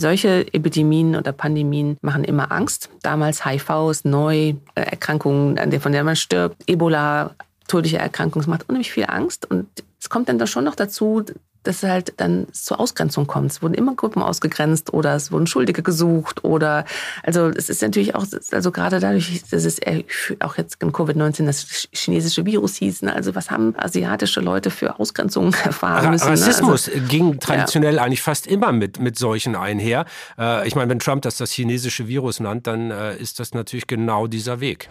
Solche Epidemien oder Pandemien machen immer Angst. Damals HIV ist neu, äh, Erkrankungen, von der man stirbt, Ebola, tödliche Erkrankungen, macht unheimlich viel Angst. Und es kommt dann da schon noch dazu, dass es halt dann zur Ausgrenzung kommt. Es wurden immer Gruppen ausgegrenzt oder es wurden Schuldige gesucht oder also es ist natürlich auch, also gerade dadurch, dass es auch jetzt in Covid-19 das chinesische Virus hieß, ne? also was haben asiatische Leute für Ausgrenzungen erfahren müssen? Ne? Rassismus also, ging traditionell ja. eigentlich fast immer mit, mit solchen einher. Äh, ich meine, wenn Trump das das chinesische Virus nannt, dann äh, ist das natürlich genau dieser Weg.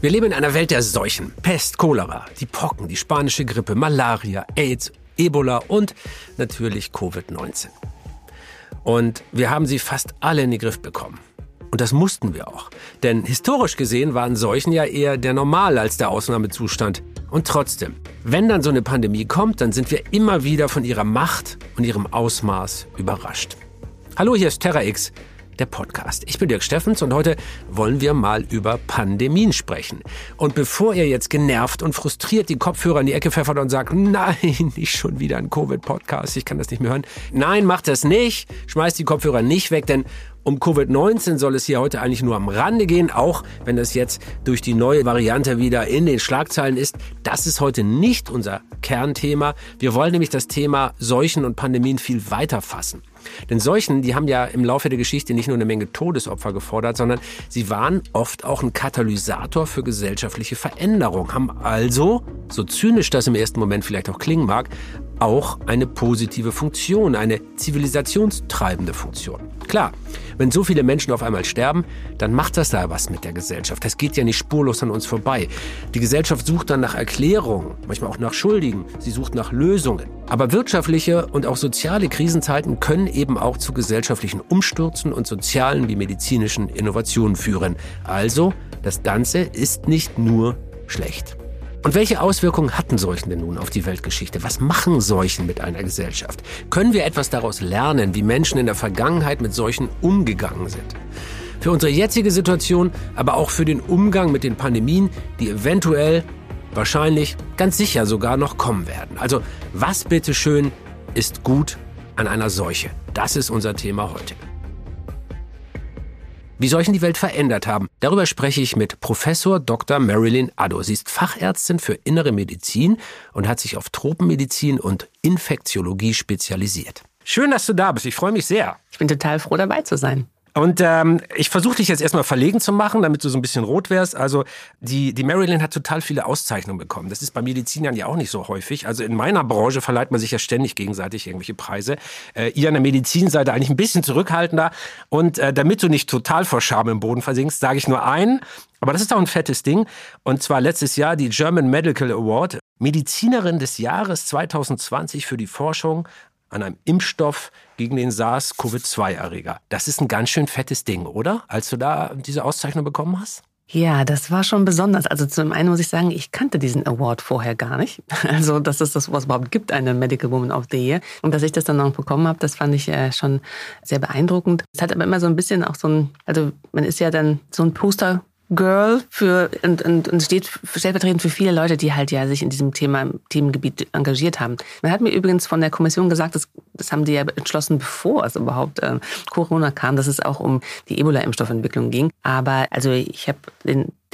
Wir leben in einer Welt der Seuchen. Pest, Cholera, die Pocken, die spanische Grippe, Malaria, AIDS, Ebola und natürlich Covid-19. Und wir haben sie fast alle in den Griff bekommen. Und das mussten wir auch. Denn historisch gesehen waren Seuchen ja eher der Normal als der Ausnahmezustand. Und trotzdem, wenn dann so eine Pandemie kommt, dann sind wir immer wieder von ihrer Macht und ihrem Ausmaß überrascht. Hallo, hier ist Terra X der Podcast. Ich bin Dirk Steffens und heute wollen wir mal über Pandemien sprechen. Und bevor ihr jetzt genervt und frustriert die Kopfhörer in die Ecke pfeffert und sagt, nein, nicht schon wieder ein Covid-Podcast, ich kann das nicht mehr hören. Nein, macht das nicht. Schmeißt die Kopfhörer nicht weg, denn um Covid-19 soll es hier heute eigentlich nur am Rande gehen, auch wenn das jetzt durch die neue Variante wieder in den Schlagzeilen ist. Das ist heute nicht unser Kernthema. Wir wollen nämlich das Thema Seuchen und Pandemien viel weiter fassen. Denn Seuchen, die haben ja im Laufe der Geschichte nicht nur eine Menge Todesopfer gefordert, sondern sie waren oft auch ein Katalysator für gesellschaftliche Veränderung, haben also, so zynisch das im ersten Moment vielleicht auch klingen mag, auch eine positive Funktion, eine zivilisationstreibende Funktion. Klar, wenn so viele Menschen auf einmal sterben, dann macht das da was mit der Gesellschaft. Das geht ja nicht spurlos an uns vorbei. Die Gesellschaft sucht dann nach Erklärungen, manchmal auch nach Schuldigen. Sie sucht nach Lösungen. Aber wirtschaftliche und auch soziale Krisenzeiten können eben auch zu gesellschaftlichen Umstürzen und sozialen wie medizinischen Innovationen führen. Also, das Ganze ist nicht nur schlecht. Und welche Auswirkungen hatten Seuchen denn nun auf die Weltgeschichte? Was machen Seuchen mit einer Gesellschaft? Können wir etwas daraus lernen, wie Menschen in der Vergangenheit mit Seuchen umgegangen sind? Für unsere jetzige Situation, aber auch für den Umgang mit den Pandemien, die eventuell, wahrscheinlich, ganz sicher sogar noch kommen werden. Also, was bitteschön ist gut an einer Seuche? Das ist unser Thema heute wie solchen die Welt verändert haben. Darüber spreche ich mit Professor Dr. Marilyn Addo. Sie ist Fachärztin für innere Medizin und hat sich auf Tropenmedizin und Infektiologie spezialisiert. Schön, dass du da bist. Ich freue mich sehr. Ich bin total froh, dabei zu sein. Und ähm, ich versuche dich jetzt erstmal verlegen zu machen, damit du so ein bisschen rot wärst. Also die, die Marilyn hat total viele Auszeichnungen bekommen. Das ist bei Medizinern ja auch nicht so häufig. Also in meiner Branche verleiht man sich ja ständig gegenseitig irgendwelche Preise. Äh, ihr an der Medizin seid eigentlich ein bisschen zurückhaltender. Und äh, damit du nicht total vor Scham im Boden versinkst, sage ich nur einen. Aber das ist auch ein fettes Ding. Und zwar letztes Jahr die German Medical Award. Medizinerin des Jahres 2020 für die Forschung an einem Impfstoff gegen den SARS-CoV-2-Erreger. Das ist ein ganz schön fettes Ding, oder? Als du da diese Auszeichnung bekommen hast? Ja, das war schon besonders. Also zum einen muss ich sagen, ich kannte diesen Award vorher gar nicht. Also, dass es das was überhaupt gibt, eine Medical Woman of the Year. Und dass ich das dann noch bekommen habe, das fand ich äh, schon sehr beeindruckend. Es hat aber immer so ein bisschen auch so ein, also man ist ja dann so ein Poster Girl für und, und, und steht stellvertretend für viele Leute, die halt ja sich in diesem Thema, Themengebiet engagiert haben. Man hat mir übrigens von der Kommission gesagt, das, das haben die ja entschlossen, bevor es überhaupt äh, Corona kam, dass es auch um die Ebola-Impfstoffentwicklung ging. Aber also ich habe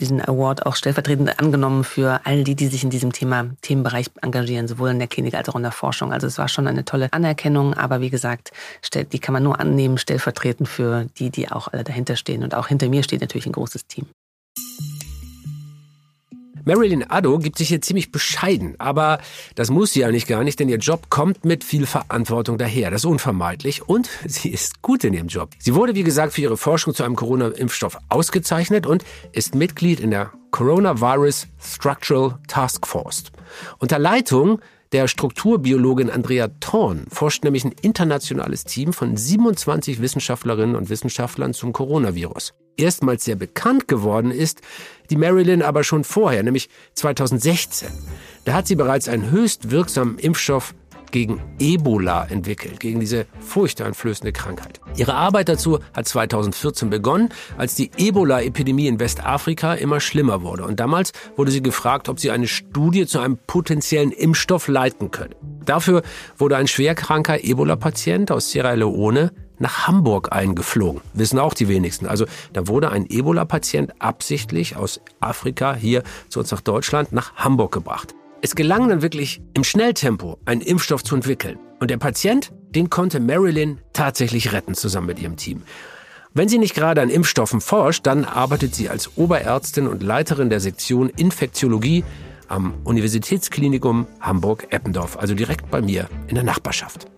diesen Award auch stellvertretend angenommen für all die, die sich in diesem Thema, Themenbereich engagieren, sowohl in der Klinik als auch in der Forschung. Also es war schon eine tolle Anerkennung, aber wie gesagt, die kann man nur annehmen, stellvertretend für die, die auch alle dahinter stehen. Und auch hinter mir steht natürlich ein großes Team. Marilyn Addo gibt sich hier ziemlich bescheiden, aber das muss sie eigentlich gar nicht, denn ihr Job kommt mit viel Verantwortung daher. Das ist unvermeidlich und sie ist gut in ihrem Job. Sie wurde, wie gesagt, für ihre Forschung zu einem Corona-Impfstoff ausgezeichnet und ist Mitglied in der Coronavirus Structural Task Force. Unter Leitung der Strukturbiologin Andrea Thorn forscht nämlich ein internationales Team von 27 Wissenschaftlerinnen und Wissenschaftlern zum Coronavirus. Erstmals sehr bekannt geworden ist die Marilyn aber schon vorher, nämlich 2016. Da hat sie bereits einen höchst wirksamen Impfstoff gegen Ebola entwickelt, gegen diese furchteinflößende Krankheit. Ihre Arbeit dazu hat 2014 begonnen, als die Ebola-Epidemie in Westafrika immer schlimmer wurde. Und damals wurde sie gefragt, ob sie eine Studie zu einem potenziellen Impfstoff leiten könne. Dafür wurde ein schwerkranker Ebola-Patient aus Sierra Leone nach Hamburg eingeflogen. Wissen auch die wenigsten. Also da wurde ein Ebola-Patient absichtlich aus Afrika hier zu uns nach Deutschland nach Hamburg gebracht. Es gelang dann wirklich im Schnelltempo, einen Impfstoff zu entwickeln. Und der Patient, den konnte Marilyn tatsächlich retten, zusammen mit ihrem Team. Wenn sie nicht gerade an Impfstoffen forscht, dann arbeitet sie als Oberärztin und Leiterin der Sektion Infektiologie am Universitätsklinikum Hamburg-Eppendorf, also direkt bei mir in der Nachbarschaft.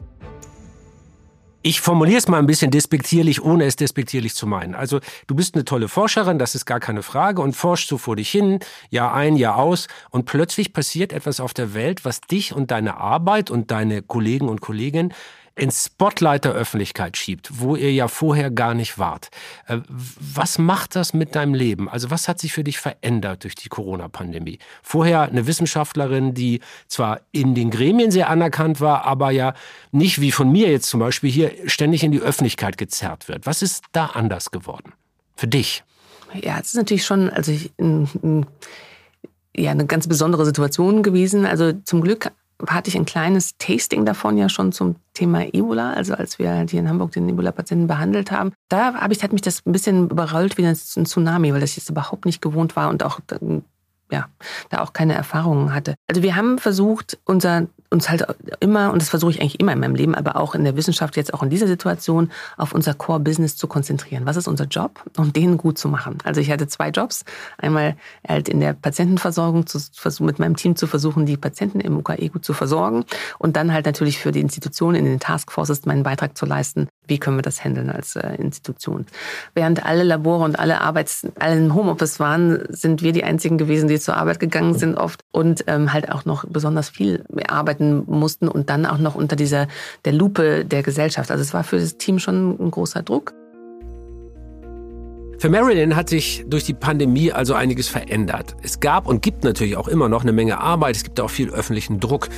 Ich formuliere es mal ein bisschen despektierlich, ohne es despektierlich zu meinen. Also du bist eine tolle Forscherin, das ist gar keine Frage, und forschst so vor dich hin, Jahr ein, Jahr aus, und plötzlich passiert etwas auf der Welt, was dich und deine Arbeit und deine Kollegen und Kolleginnen ins Spotlight der Öffentlichkeit schiebt, wo ihr ja vorher gar nicht wart. Äh, was macht das mit deinem Leben? Also was hat sich für dich verändert durch die Corona-Pandemie? Vorher eine Wissenschaftlerin, die zwar in den Gremien sehr anerkannt war, aber ja nicht wie von mir jetzt zum Beispiel hier ständig in die Öffentlichkeit gezerrt wird. Was ist da anders geworden? Für dich? Ja, es ist natürlich schon, also ich, ja, eine ganz besondere Situation gewesen. Also zum Glück hatte ich ein kleines Tasting davon ja schon zum Thema Ebola, also als wir hier in Hamburg den Ebola-Patienten behandelt haben. Da habe ich, hat mich das ein bisschen überrollt wie ein Tsunami, weil das jetzt überhaupt nicht gewohnt war und auch ja, da auch keine Erfahrungen hatte. Also wir haben versucht, unser uns halt immer, und das versuche ich eigentlich immer in meinem Leben, aber auch in der Wissenschaft, jetzt auch in dieser Situation, auf unser Core-Business zu konzentrieren. Was ist unser Job? Und den gut zu machen. Also ich hatte zwei Jobs. Einmal halt in der Patientenversorgung zu, mit meinem Team zu versuchen, die Patienten im UKE gut zu versorgen. Und dann halt natürlich für die Institutionen in den Taskforces meinen Beitrag zu leisten. Wie können wir das handeln als äh, Institution? Während alle Labore und alle Arbeits, alle im Homeoffice waren, sind wir die einzigen gewesen, die zur Arbeit gegangen sind oft und ähm, halt auch noch besonders viel Arbeit arbeiten mussten und dann auch noch unter dieser der Lupe der Gesellschaft. Also es war für das Team schon ein großer Druck. Für Marilyn hat sich durch die Pandemie also einiges verändert. Es gab und gibt natürlich auch immer noch eine Menge Arbeit, es gibt auch viel öffentlichen Druck.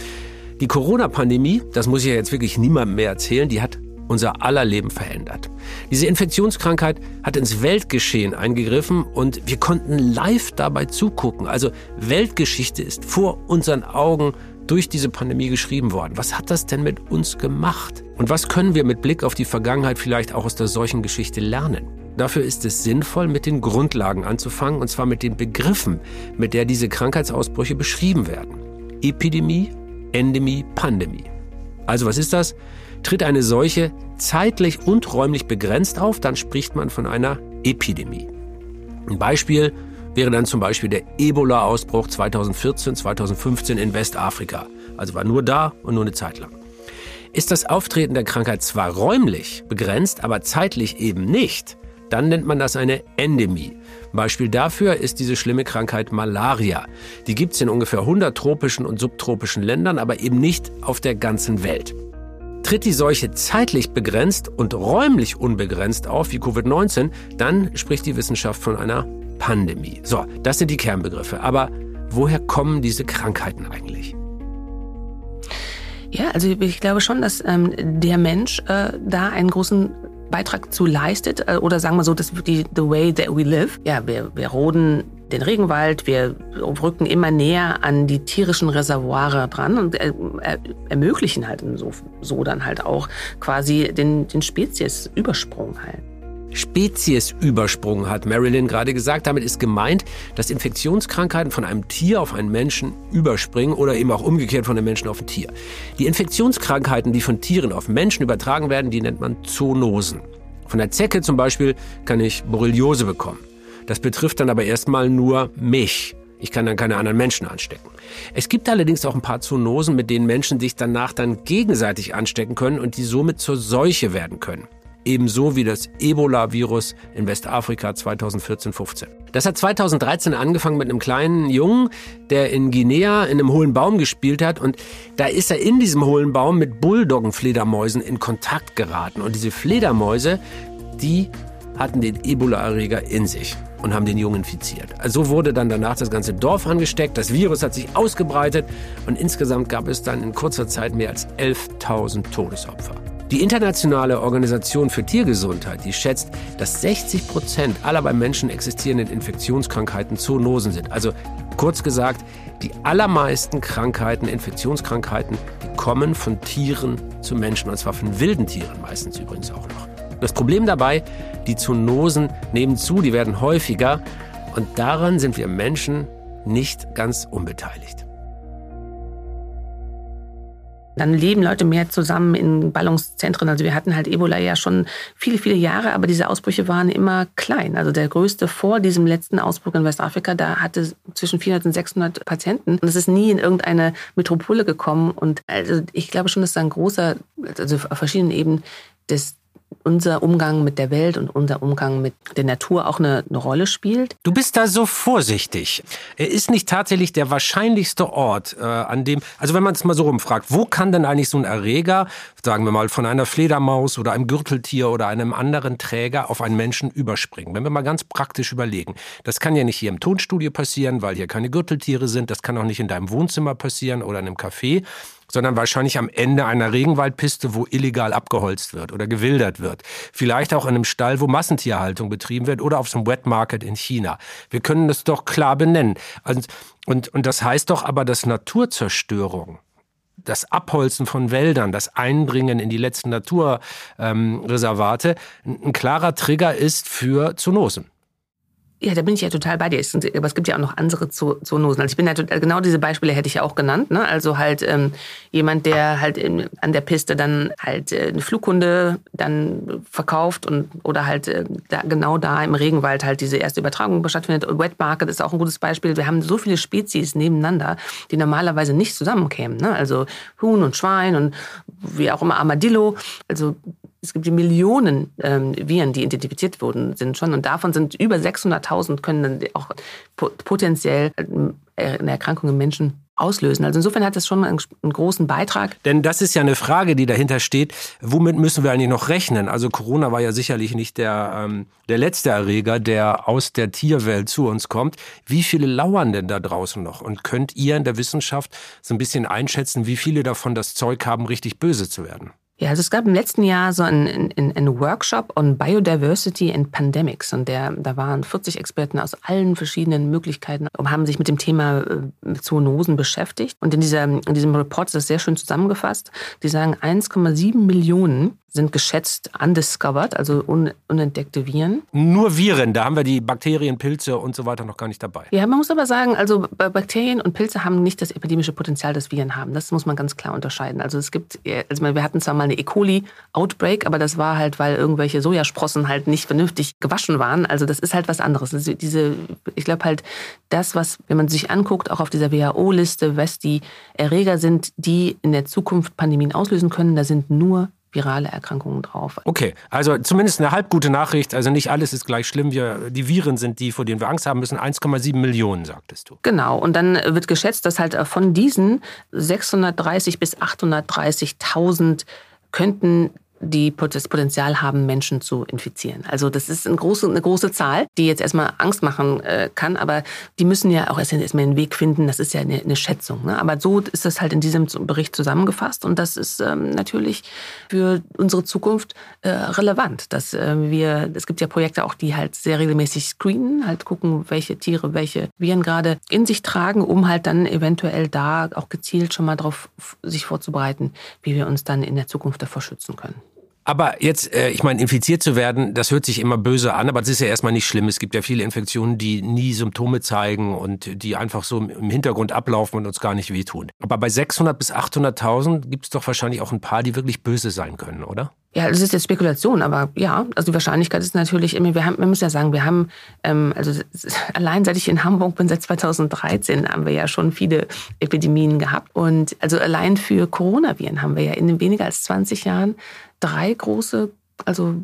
Die Corona-Pandemie, das muss ich ja jetzt wirklich niemandem mehr erzählen, die hat unser aller Leben verändert. Diese Infektionskrankheit hat ins Weltgeschehen eingegriffen und wir konnten live dabei zugucken. Also Weltgeschichte ist vor unseren Augen durch diese Pandemie geschrieben worden. Was hat das denn mit uns gemacht? Und was können wir mit Blick auf die Vergangenheit vielleicht auch aus der solchen Geschichte lernen? Dafür ist es sinnvoll, mit den Grundlagen anzufangen, und zwar mit den Begriffen, mit der diese Krankheitsausbrüche beschrieben werden. Epidemie, Endemie, Pandemie. Also was ist das? Tritt eine Seuche zeitlich und räumlich begrenzt auf, dann spricht man von einer Epidemie. Ein Beispiel, wäre dann zum Beispiel der Ebola-Ausbruch 2014, 2015 in Westafrika. Also war nur da und nur eine Zeit lang. Ist das Auftreten der Krankheit zwar räumlich begrenzt, aber zeitlich eben nicht, dann nennt man das eine Endemie. Beispiel dafür ist diese schlimme Krankheit Malaria. Die gibt es in ungefähr 100 tropischen und subtropischen Ländern, aber eben nicht auf der ganzen Welt. Tritt die Seuche zeitlich begrenzt und räumlich unbegrenzt auf wie Covid-19, dann spricht die Wissenschaft von einer Pandemie. So, das sind die Kernbegriffe. Aber woher kommen diese Krankheiten eigentlich? Ja, also ich glaube schon, dass ähm, der Mensch äh, da einen großen Beitrag zu leistet äh, oder sagen wir so, das die the way that we live. Ja, wir, wir roden den Regenwald, wir rücken immer näher an die tierischen Reservoire dran und äh, ermöglichen halt so, so dann halt auch quasi den, den Speziesübersprung halt. Speziesübersprung, hat Marilyn gerade gesagt. Damit ist gemeint, dass Infektionskrankheiten von einem Tier auf einen Menschen überspringen oder eben auch umgekehrt von einem Menschen auf ein Tier. Die Infektionskrankheiten, die von Tieren auf Menschen übertragen werden, die nennt man Zoonosen. Von der Zecke zum Beispiel kann ich Borreliose bekommen. Das betrifft dann aber erstmal nur mich. Ich kann dann keine anderen Menschen anstecken. Es gibt allerdings auch ein paar Zoonosen, mit denen Menschen sich danach dann gegenseitig anstecken können und die somit zur Seuche werden können ebenso wie das Ebola-Virus in Westafrika 2014-15. Das hat 2013 angefangen mit einem kleinen Jungen, der in Guinea in einem hohlen Baum gespielt hat und da ist er in diesem hohlen Baum mit Bulldoggenfledermäusen in Kontakt geraten und diese Fledermäuse, die hatten den Ebola-Erreger in sich und haben den Jungen infiziert. Also wurde dann danach das ganze Dorf angesteckt, das Virus hat sich ausgebreitet und insgesamt gab es dann in kurzer Zeit mehr als 11.000 Todesopfer. Die Internationale Organisation für Tiergesundheit, die schätzt, dass 60 Prozent aller bei Menschen existierenden Infektionskrankheiten Zoonosen sind. Also kurz gesagt, die allermeisten Krankheiten, Infektionskrankheiten, die kommen von Tieren zu Menschen, und zwar von wilden Tieren meistens übrigens auch noch. Das Problem dabei, die Zoonosen nehmen zu, die werden häufiger und daran sind wir Menschen nicht ganz unbeteiligt. Dann leben Leute mehr zusammen in Ballungszentren. Also wir hatten halt Ebola ja schon viele, viele Jahre, aber diese Ausbrüche waren immer klein. Also der größte vor diesem letzten Ausbruch in Westafrika, da hatte zwischen 400 und 600 Patienten. Und es ist nie in irgendeine Metropole gekommen. Und also ich glaube schon, dass da ein großer, also auf verschiedenen Ebenen des unser Umgang mit der Welt und unser Umgang mit der Natur auch eine, eine, Rolle spielt. Du bist da so vorsichtig. Er ist nicht tatsächlich der wahrscheinlichste Ort, äh, an dem, also wenn man es mal so rumfragt, wo kann denn eigentlich so ein Erreger, sagen wir mal von einer Fledermaus oder einem Gürteltier oder einem anderen Träger auf einen Menschen überspringen? Wenn wir mal ganz praktisch überlegen. Das kann ja nicht hier im Tonstudio passieren, weil hier keine Gürteltiere sind. Das kann auch nicht in deinem Wohnzimmer passieren oder in einem Café sondern wahrscheinlich am Ende einer Regenwaldpiste, wo illegal abgeholzt wird oder gewildert wird. Vielleicht auch in einem Stall, wo Massentierhaltung betrieben wird oder auf so einem Wet Market in China. Wir können das doch klar benennen. Und, und, und das heißt doch aber, dass Naturzerstörung das Abholzen von Wäldern, das Eindringen in die letzten Naturreservate ähm, ein klarer Trigger ist für Zoonosen. Ja, da bin ich ja total bei dir. Aber es gibt ja auch noch andere Zoonosen. Also ich bin ja total, genau diese Beispiele hätte ich ja auch genannt. Ne? Also halt ähm, jemand, der halt in, an der Piste dann halt äh, eine Flughunde dann verkauft und oder halt äh, da, genau da im Regenwald halt diese erste Übertragung stattfindet. Und Wet Market ist auch ein gutes Beispiel. Wir haben so viele Spezies nebeneinander, die normalerweise nicht zusammenkämen. Ne? Also Huhn und Schwein und wie auch immer Armadillo. Also es gibt Millionen ähm, Viren, die identifiziert wurden, sind schon. Und davon sind über 600.000 können dann auch potenziell äh, eine Erkrankung im Menschen auslösen. Also insofern hat das schon einen, einen, großen Beitrag. Denn das ist ja eine Frage, die dahinter steht. Womit müssen wir eigentlich noch rechnen? Also Corona war ja sicherlich nicht der, ähm, der letzte Erreger, der aus der Tierwelt zu uns kommt. Wie viele lauern denn da draußen noch? Und könnt ihr in der Wissenschaft so ein bisschen einschätzen, wie viele davon das Zeug haben, richtig böse zu werden? Ja, also es gab im letzten Jahr so einen, einen Workshop on Biodiversity and Pandemics und der, da waren 40 Experten aus allen verschiedenen Möglichkeiten und haben sich mit dem Thema äh, Zoonosen beschäftigt. Und in, dieser, in diesem Report ist das sehr schön zusammengefasst. Die sagen, 1,7 Millionen sind geschätzt undiscovered, also un unentdeckte Viren. Nur Viren, da haben wir die Bakterien, Pilze und so weiter noch gar nicht dabei. Ja, man muss aber sagen, also Bakterien und Pilze haben nicht das epidemische Potenzial, das Viren haben. Das muss man ganz klar unterscheiden. Also es gibt, also wir hatten zwar mal eine E. coli-Outbreak, aber das war halt, weil irgendwelche Sojasprossen halt nicht vernünftig gewaschen waren. Also das ist halt was anderes. Also diese, ich glaube halt, das, was, wenn man sich anguckt, auch auf dieser WHO-Liste, was die Erreger sind, die in der Zukunft Pandemien auslösen können, da sind nur virale Erkrankungen drauf. Okay, also zumindest eine halbgute Nachricht. Also nicht alles ist gleich schlimm. Wir, die Viren sind die, vor denen wir Angst haben müssen. 1,7 Millionen, sagtest du. Genau. Und dann wird geschätzt, dass halt von diesen 630 bis 830.000 könnten die das Potenzial haben, Menschen zu infizieren. Also das ist eine große, eine große Zahl, die jetzt erstmal Angst machen äh, kann, aber die müssen ja auch erstmal einen Weg finden. Das ist ja eine, eine Schätzung. Ne? Aber so ist das halt in diesem Bericht zusammengefasst und das ist ähm, natürlich für unsere Zukunft äh, relevant, dass äh, wir, es gibt ja Projekte auch, die halt sehr regelmäßig screenen, halt gucken, welche Tiere, welche Viren gerade in sich tragen, um halt dann eventuell da auch gezielt schon mal darauf sich vorzubereiten, wie wir uns dann in der Zukunft davor schützen können. Aber jetzt, äh, ich meine, infiziert zu werden, das hört sich immer böse an, aber das ist ja erstmal nicht schlimm. Es gibt ja viele Infektionen, die nie Symptome zeigen und die einfach so im Hintergrund ablaufen und uns gar nicht wehtun. Aber bei 600 bis 800.000 gibt es doch wahrscheinlich auch ein paar, die wirklich böse sein können, oder? Ja, das ist jetzt Spekulation, aber ja, also die Wahrscheinlichkeit ist natürlich wir haben, man muss ja sagen, wir haben, ähm, also allein seit ich in Hamburg bin, seit 2013, haben wir ja schon viele Epidemien gehabt. Und also allein für Coronaviren haben wir ja in weniger als 20 Jahren drei große, also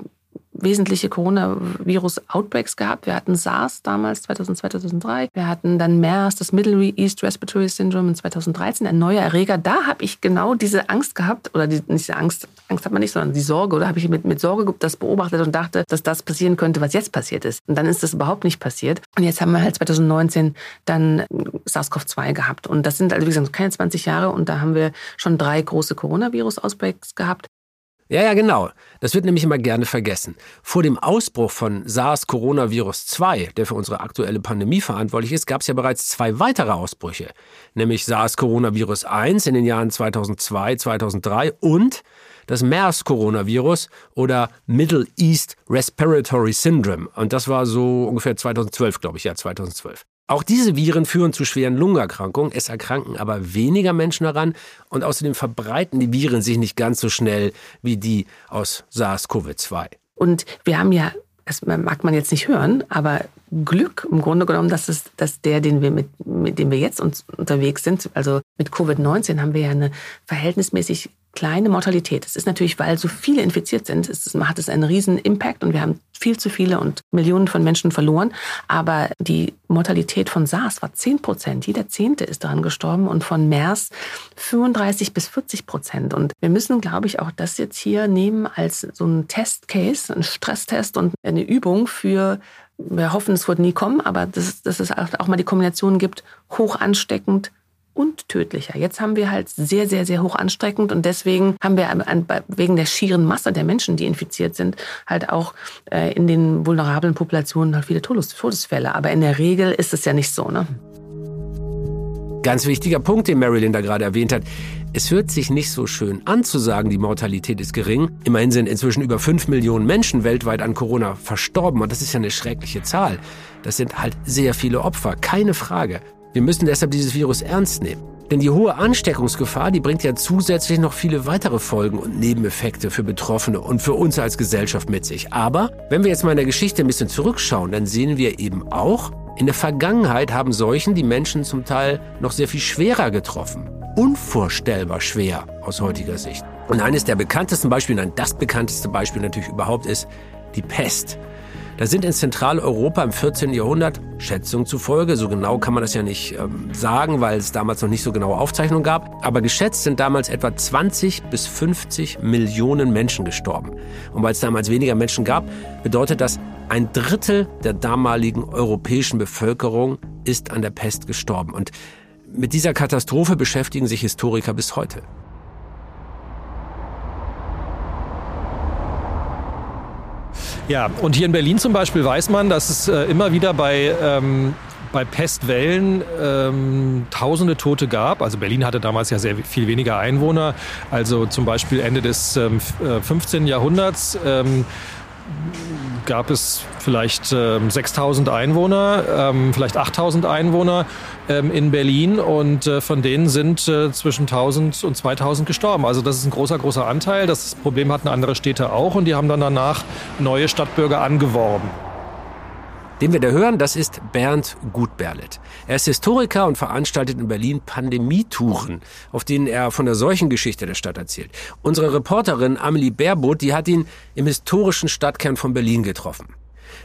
wesentliche Coronavirus-Outbreaks gehabt. Wir hatten SARS damals 2002, 2003. Wir hatten dann MERS, das Middle East Respiratory Syndrome in 2013, ein neuer Erreger. Da habe ich genau diese Angst gehabt, oder die, nicht diese Angst, Angst hat man nicht, sondern die Sorge, oder habe ich mit, mit Sorge das beobachtet und dachte, dass das passieren könnte, was jetzt passiert ist. Und dann ist das überhaupt nicht passiert. Und jetzt haben wir halt 2019 dann SARS-CoV-2 gehabt. Und das sind also, wie gesagt, keine 20 Jahre und da haben wir schon drei große Coronavirus-Outbreaks gehabt. Ja, ja, genau. Das wird nämlich immer gerne vergessen. Vor dem Ausbruch von SARS-Coronavirus 2, der für unsere aktuelle Pandemie verantwortlich ist, gab es ja bereits zwei weitere Ausbrüche, nämlich SARS-Coronavirus 1 in den Jahren 2002, 2003 und das MERS-Coronavirus oder Middle East Respiratory Syndrome. Und das war so ungefähr 2012, glaube ich, ja, 2012. Auch diese Viren führen zu schweren Lungenerkrankungen, es erkranken aber weniger Menschen daran und außerdem verbreiten die Viren sich nicht ganz so schnell wie die aus SARS-CoV-2. Und wir haben ja, das mag man jetzt nicht hören, aber Glück im Grunde genommen, dass, es, dass der, den wir mit, mit dem wir jetzt uns unterwegs sind, also mit Covid-19 haben wir ja eine verhältnismäßig kleine Mortalität. Es ist natürlich, weil so viele infiziert sind, es hat es einen riesen Impact und wir haben viel zu viele und Millionen von Menschen verloren. Aber die Mortalität von SARS war 10 Prozent. Jeder Zehnte ist daran gestorben und von MERS 35 bis 40 Prozent. Und wir müssen, glaube ich, auch das jetzt hier nehmen als so ein Testcase, ein Stresstest und eine Übung für wir hoffen, es wird nie kommen, aber dass, dass es auch mal die Kombination gibt, hoch ansteckend, und tödlicher. Jetzt haben wir halt sehr, sehr, sehr hoch anstreckend und deswegen haben wir wegen der schieren Masse der Menschen, die infiziert sind, halt auch äh, in den vulnerablen Populationen halt viele Todesfälle. Aber in der Regel ist es ja nicht so. Ne? Ganz wichtiger Punkt, den Marilyn da gerade erwähnt hat. Es hört sich nicht so schön an zu sagen, die Mortalität ist gering. Immerhin sind inzwischen über 5 Millionen Menschen weltweit an Corona verstorben und das ist ja eine schreckliche Zahl. Das sind halt sehr viele Opfer, keine Frage. Wir müssen deshalb dieses Virus ernst nehmen. Denn die hohe Ansteckungsgefahr, die bringt ja zusätzlich noch viele weitere Folgen und Nebeneffekte für Betroffene und für uns als Gesellschaft mit sich. Aber wenn wir jetzt mal in der Geschichte ein bisschen zurückschauen, dann sehen wir eben auch, in der Vergangenheit haben Seuchen die Menschen zum Teil noch sehr viel schwerer getroffen. Unvorstellbar schwer aus heutiger Sicht. Und eines der bekanntesten Beispiele, nein, das bekannteste Beispiel natürlich überhaupt ist die Pest. Da sind in Zentraleuropa im 14. Jahrhundert, Schätzungen zufolge, so genau kann man das ja nicht ähm, sagen, weil es damals noch nicht so genaue Aufzeichnungen gab, aber geschätzt sind damals etwa 20 bis 50 Millionen Menschen gestorben. Und weil es damals weniger Menschen gab, bedeutet das, ein Drittel der damaligen europäischen Bevölkerung ist an der Pest gestorben. Und mit dieser Katastrophe beschäftigen sich Historiker bis heute. Ja, und hier in Berlin zum Beispiel weiß man, dass es äh, immer wieder bei ähm, bei Pestwellen ähm, tausende Tote gab. Also Berlin hatte damals ja sehr viel weniger Einwohner. Also zum Beispiel Ende des ähm, 15. Äh, Jahrhunderts ähm, gab es vielleicht ähm, 6000 Einwohner, ähm, vielleicht 8000 Einwohner ähm, in Berlin und äh, von denen sind äh, zwischen 1000 und 2000 gestorben. Also das ist ein großer, großer Anteil. Das Problem hatten andere Städte auch und die haben dann danach neue Stadtbürger angeworben. Den wir da hören, das ist Bernd Gutberlet. Er ist Historiker und veranstaltet in Berlin Pandemietouren, auf denen er von der Seuchengeschichte der Stadt erzählt. Unsere Reporterin Amelie Baerboth, die hat ihn im historischen Stadtkern von Berlin getroffen.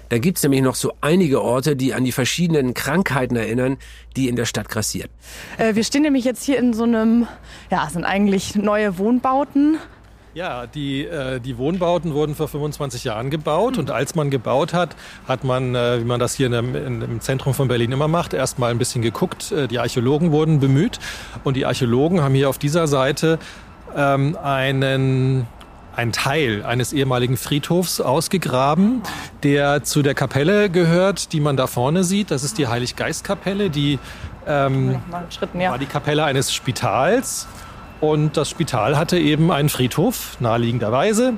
Da gibt's nämlich noch so einige Orte, die an die verschiedenen Krankheiten erinnern, die in der Stadt grassieren. Äh, wir stehen nämlich jetzt hier in so einem, ja, sind eigentlich neue Wohnbauten ja, die, äh, die Wohnbauten wurden vor 25 Jahren gebaut und als man gebaut hat, hat man, äh, wie man das hier in dem, in, im Zentrum von Berlin immer macht, erstmal ein bisschen geguckt. Äh, die Archäologen wurden bemüht und die Archäologen haben hier auf dieser Seite ähm, einen ein Teil eines ehemaligen Friedhofs ausgegraben, der zu der Kapelle gehört, die man da vorne sieht. Das ist die Heiliggeistkapelle, die ähm, war die Kapelle eines Spitals und das Spital hatte eben einen Friedhof, naheliegenderweise,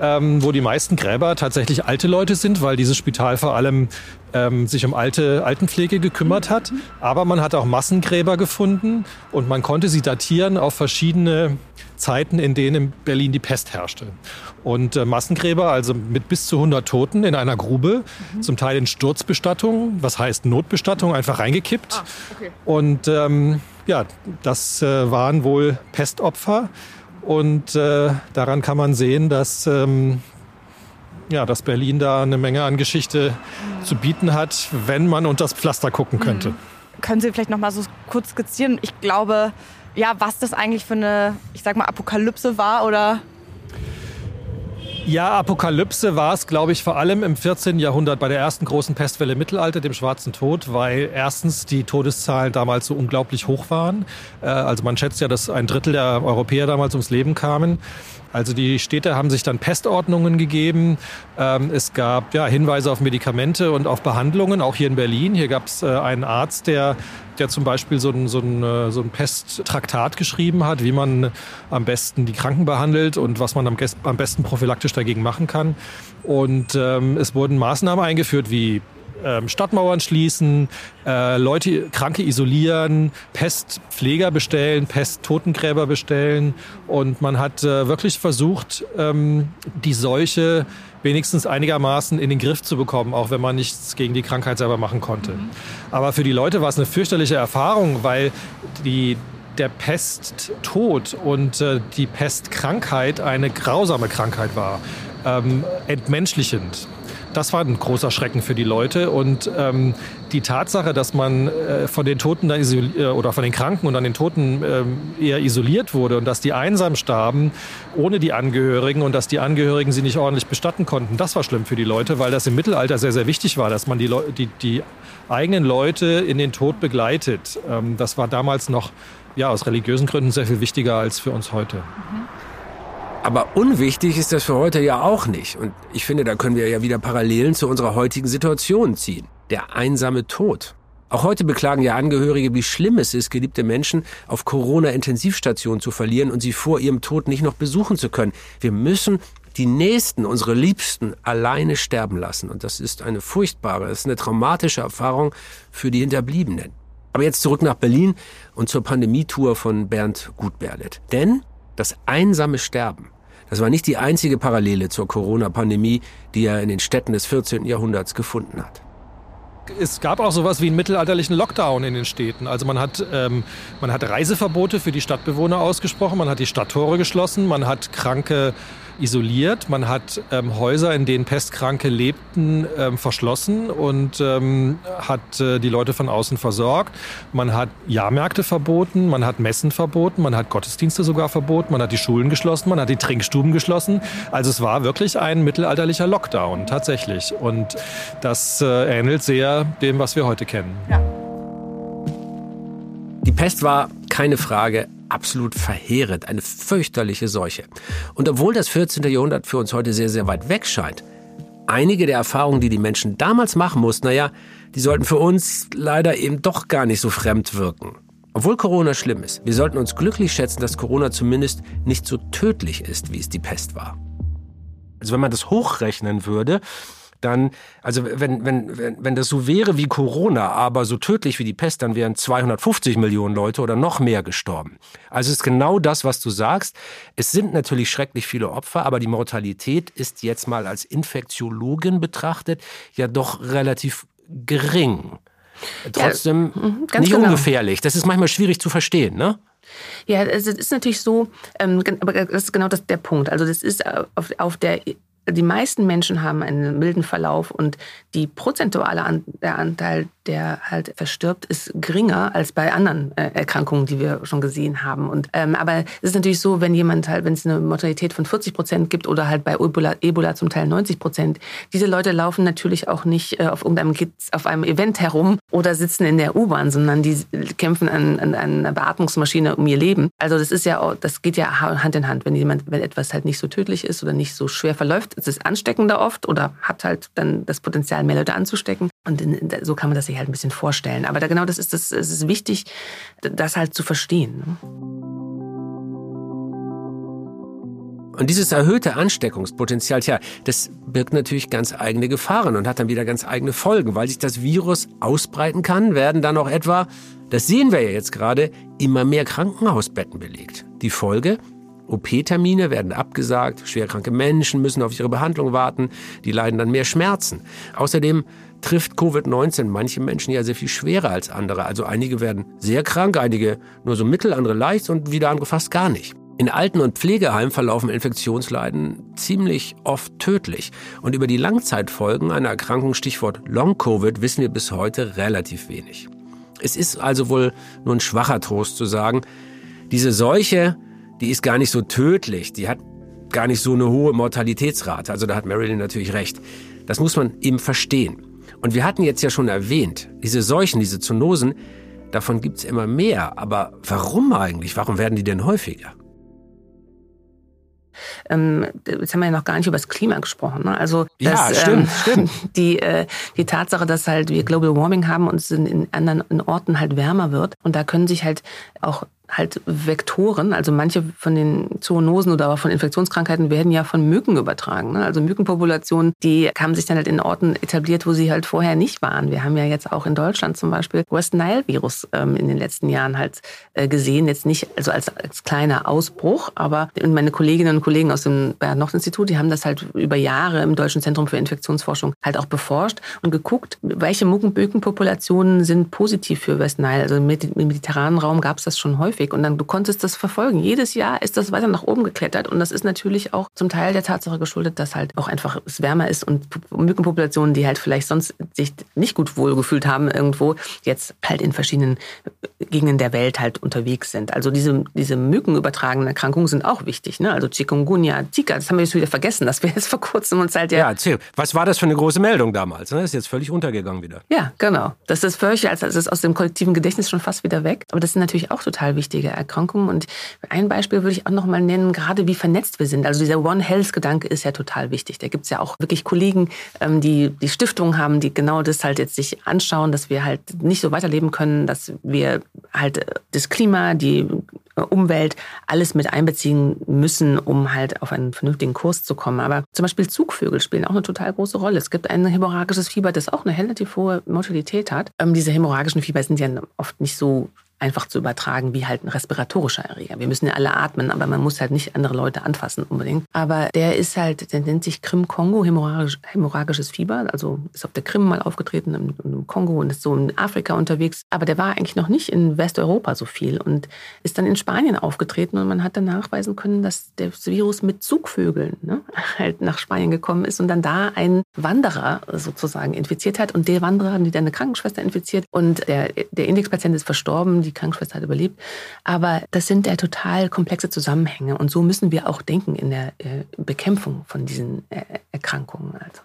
ähm, wo die meisten Gräber tatsächlich alte Leute sind, weil dieses Spital vor allem ähm, sich um alte Altenpflege gekümmert hat. Aber man hat auch Massengräber gefunden und man konnte sie datieren auf verschiedene Zeiten, in denen in Berlin die Pest herrschte. Und äh, Massengräber, also mit bis zu 100 Toten in einer Grube, mhm. zum Teil in Sturzbestattung, was heißt Notbestattung, einfach reingekippt. Ah, okay. Und ähm, ja, das äh, waren wohl Pestopfer. Und äh, daran kann man sehen, dass ähm, ja, dass Berlin da eine Menge an Geschichte zu bieten hat, wenn man unter das Pflaster gucken könnte. Mhm. Können Sie vielleicht noch mal so kurz skizzieren? Ich glaube, ja, was das eigentlich für eine, ich sag mal, Apokalypse war oder ja, Apokalypse war es, glaube ich, vor allem im 14. Jahrhundert bei der ersten großen Pestwelle im Mittelalter, dem Schwarzen Tod, weil erstens die Todeszahlen damals so unglaublich hoch waren. Äh, also man schätzt ja, dass ein Drittel der Europäer damals ums Leben kamen. Also die Städte haben sich dann Pestordnungen gegeben. Ähm, es gab ja, Hinweise auf Medikamente und auf Behandlungen, auch hier in Berlin. Hier gab es äh, einen Arzt, der, der zum Beispiel so ein, so, ein, äh, so ein Pesttraktat geschrieben hat, wie man am besten die Kranken behandelt und was man am, am besten prophylaktisch dagegen machen kann. Und ähm, es wurden Maßnahmen eingeführt wie ähm, Stadtmauern schließen, äh, Leute, Kranke isolieren, Pestpfleger bestellen, Pesttotengräber bestellen. Und man hat äh, wirklich versucht, ähm, die Seuche wenigstens einigermaßen in den Griff zu bekommen, auch wenn man nichts gegen die Krankheit selber machen konnte. Mhm. Aber für die Leute war es eine fürchterliche Erfahrung, weil die der Pesttod und äh, die Pestkrankheit eine grausame Krankheit war, ähm, entmenschlichend das war ein großer Schrecken für die Leute. Und ähm, die Tatsache, dass man äh, von den Toten dann äh, oder von den Kranken und an den Toten äh, eher isoliert wurde und dass die einsam starben ohne die Angehörigen und dass die Angehörigen sie nicht ordentlich bestatten konnten, das war schlimm für die Leute, weil das im Mittelalter sehr, sehr wichtig war, dass man die, die, die eigenen Leute in den Tod begleitet. Ähm, das war damals noch ja, aus religiösen Gründen sehr viel wichtiger als für uns heute. Mhm. Aber unwichtig ist das für heute ja auch nicht. Und ich finde, da können wir ja wieder Parallelen zu unserer heutigen Situation ziehen. Der einsame Tod. Auch heute beklagen ja Angehörige, wie schlimm es ist, geliebte Menschen auf Corona-Intensivstationen zu verlieren und sie vor ihrem Tod nicht noch besuchen zu können. Wir müssen die Nächsten, unsere Liebsten, alleine sterben lassen. Und das ist eine furchtbare, das ist eine traumatische Erfahrung für die Hinterbliebenen. Aber jetzt zurück nach Berlin und zur Pandemietour von Bernd Gutberlet. Denn das einsame Sterben. Das war nicht die einzige Parallele zur Corona-Pandemie, die er in den Städten des 14. Jahrhunderts gefunden hat es gab auch sowas wie einen mittelalterlichen Lockdown in den Städten. Also man hat, ähm, man hat Reiseverbote für die Stadtbewohner ausgesprochen, man hat die Stadttore geschlossen, man hat Kranke isoliert. Man hat ähm, Häuser, in denen Pestkranke lebten, ähm, verschlossen und ähm, hat äh, die Leute von außen versorgt. Man hat Jahrmärkte verboten, man hat Messen verboten, man hat Gottesdienste sogar verboten, man hat die Schulen geschlossen, man hat die Trinkstuben geschlossen. Also es war wirklich ein mittelalterlicher Lockdown tatsächlich. Und das äh, ähnelt sehr dem, was wir heute kennen. Ja. Die Pest war keine Frage absolut verheerend, eine fürchterliche Seuche. Und obwohl das 14. Jahrhundert für uns heute sehr, sehr weit weg scheint, einige der Erfahrungen, die die Menschen damals machen mussten, naja, die sollten für uns leider eben doch gar nicht so fremd wirken. Obwohl Corona schlimm ist, wir sollten uns glücklich schätzen, dass Corona zumindest nicht so tödlich ist, wie es die Pest war. Also wenn man das hochrechnen würde, dann, also wenn, wenn, wenn, wenn das so wäre wie Corona, aber so tödlich wie die Pest, dann wären 250 Millionen Leute oder noch mehr gestorben. Also es ist genau das, was du sagst. Es sind natürlich schrecklich viele Opfer, aber die Mortalität ist jetzt mal als Infektiologin betrachtet ja doch relativ gering. Trotzdem ja, mhm, nicht genau. ungefährlich. Das ist manchmal schwierig zu verstehen, ne? Ja, es ist natürlich so, ähm, aber das ist genau das, der Punkt. Also das ist auf, auf der die meisten Menschen haben einen milden Verlauf und die prozentuale An der Anteil, der halt verstirbt, ist geringer als bei anderen äh, Erkrankungen, die wir schon gesehen haben. Und, ähm, aber es ist natürlich so, wenn jemand halt, wenn es eine Mortalität von 40 Prozent gibt oder halt bei Ebola, Ebola zum Teil 90 Prozent, diese Leute laufen natürlich auch nicht äh, auf irgendeinem auf einem Event herum oder sitzen in der U-Bahn, sondern die kämpfen an, an, an, einer Beatmungsmaschine um ihr Leben. Also das ist ja, das geht ja Hand in Hand, wenn jemand, wenn etwas halt nicht so tödlich ist oder nicht so schwer verläuft, es ist ansteckender oft oder hat halt dann das Potenzial, mehr Leute anzustecken. Und so kann man das sich halt ein bisschen vorstellen. Aber da genau das ist, das, es ist wichtig, das halt zu verstehen. Ne? Und dieses erhöhte Ansteckungspotenzial, tja, das birgt natürlich ganz eigene Gefahren und hat dann wieder ganz eigene Folgen. Weil sich das Virus ausbreiten kann, werden dann auch etwa, das sehen wir ja jetzt gerade, immer mehr Krankenhausbetten belegt. Die Folge? OP-Termine werden abgesagt, schwerkranke Menschen müssen auf ihre Behandlung warten, die leiden dann mehr Schmerzen. Außerdem trifft Covid-19 manche Menschen ja sehr viel schwerer als andere. Also einige werden sehr krank, einige nur so mittel, andere leicht und wieder andere fast gar nicht. In Alten- und Pflegeheimen verlaufen Infektionsleiden ziemlich oft tödlich. Und über die Langzeitfolgen einer Erkrankung, Stichwort Long-Covid, wissen wir bis heute relativ wenig. Es ist also wohl nur ein schwacher Trost zu sagen, diese Seuche, die ist gar nicht so tödlich, die hat gar nicht so eine hohe Mortalitätsrate. Also da hat Marilyn natürlich recht. Das muss man eben verstehen. Und wir hatten jetzt ja schon erwähnt, diese Seuchen, diese Zoonosen, davon gibt's immer mehr. Aber warum eigentlich? Warum werden die denn häufiger? Ähm, jetzt haben wir ja noch gar nicht über das Klima gesprochen. Ne? Also ja, das, stimmt, ähm, stimmt. Die, äh, die Tatsache, dass halt wir Global Warming haben und es in, in anderen Orten halt wärmer wird und da können sich halt auch halt Vektoren, also manche von den Zoonosen oder auch von Infektionskrankheiten werden ja von Mücken übertragen. Ne? Also Mückenpopulationen, die haben sich dann halt in Orten etabliert, wo sie halt vorher nicht waren. Wir haben ja jetzt auch in Deutschland zum Beispiel West Nile Virus ähm, in den letzten Jahren halt äh, gesehen, jetzt nicht also als, als kleiner Ausbruch, aber meine Kolleginnen und Kollegen aus dem Bernhard-Nocht-Institut, die haben das halt über Jahre im Deutschen Zentrum für Infektionsforschung halt auch beforscht und geguckt, welche Mückenpopulationen sind positiv für West Nile. Also im mediterranen Raum gab es das schon häufig häufig und dann du konntest das verfolgen. Jedes Jahr ist das weiter nach oben geklettert und das ist natürlich auch zum Teil der Tatsache geschuldet, dass halt auch einfach es wärmer ist und Mückenpopulationen, die halt vielleicht sonst sich nicht gut wohlgefühlt haben irgendwo, jetzt halt in verschiedenen Gegenden der Welt halt unterwegs sind. Also diese, diese mückenübertragenen Erkrankungen sind auch wichtig. Ne? Also Chikungunya, Zika, das haben wir jetzt wieder vergessen, dass wir jetzt vor kurzem uns halt ja... Ja, erzähl. Was war das für eine große Meldung damals? Das ist jetzt völlig untergegangen wieder. Ja, genau. Das ist völlig, also das ist aus dem kollektiven Gedächtnis schon fast wieder weg. Aber das sind natürlich auch total wichtig wichtige Erkrankungen. Und ein Beispiel würde ich auch noch mal nennen, gerade wie vernetzt wir sind. Also dieser One Health-Gedanke ist ja total wichtig. Da gibt es ja auch wirklich Kollegen, ähm, die die Stiftungen haben, die genau das halt jetzt sich anschauen, dass wir halt nicht so weiterleben können, dass wir halt das Klima, die Umwelt alles mit einbeziehen müssen, um halt auf einen vernünftigen Kurs zu kommen. Aber zum Beispiel Zugvögel spielen auch eine total große Rolle. Es gibt ein hämorrhagisches Fieber, das auch eine relativ hohe Mortalität hat. Ähm, diese hämorrhagischen Fieber sind ja oft nicht so einfach zu übertragen wie halt ein respiratorischer Erreger. Wir müssen ja alle atmen, aber man muss halt nicht andere Leute anfassen unbedingt. Aber der ist halt, der nennt sich Krim-Kongo, hämorrhagisch, hämorrhagisches Fieber. Also ist auf der Krim mal aufgetreten, im, im, Kongo und ist so in Afrika unterwegs. Aber der war eigentlich noch nicht in Westeuropa so viel und ist dann in Spanien aufgetreten und man hat dann nachweisen können, dass das Virus mit Zugvögeln ne, halt nach Spanien gekommen ist und dann da einen Wanderer sozusagen infiziert hat und der Wanderer hat dann eine Krankenschwester infiziert und der, der Indexpatient ist verstorben die Krankenschwester hat überlebt. Aber das sind ja total komplexe Zusammenhänge und so müssen wir auch denken in der äh, Bekämpfung von diesen äh, Erkrankungen. Also.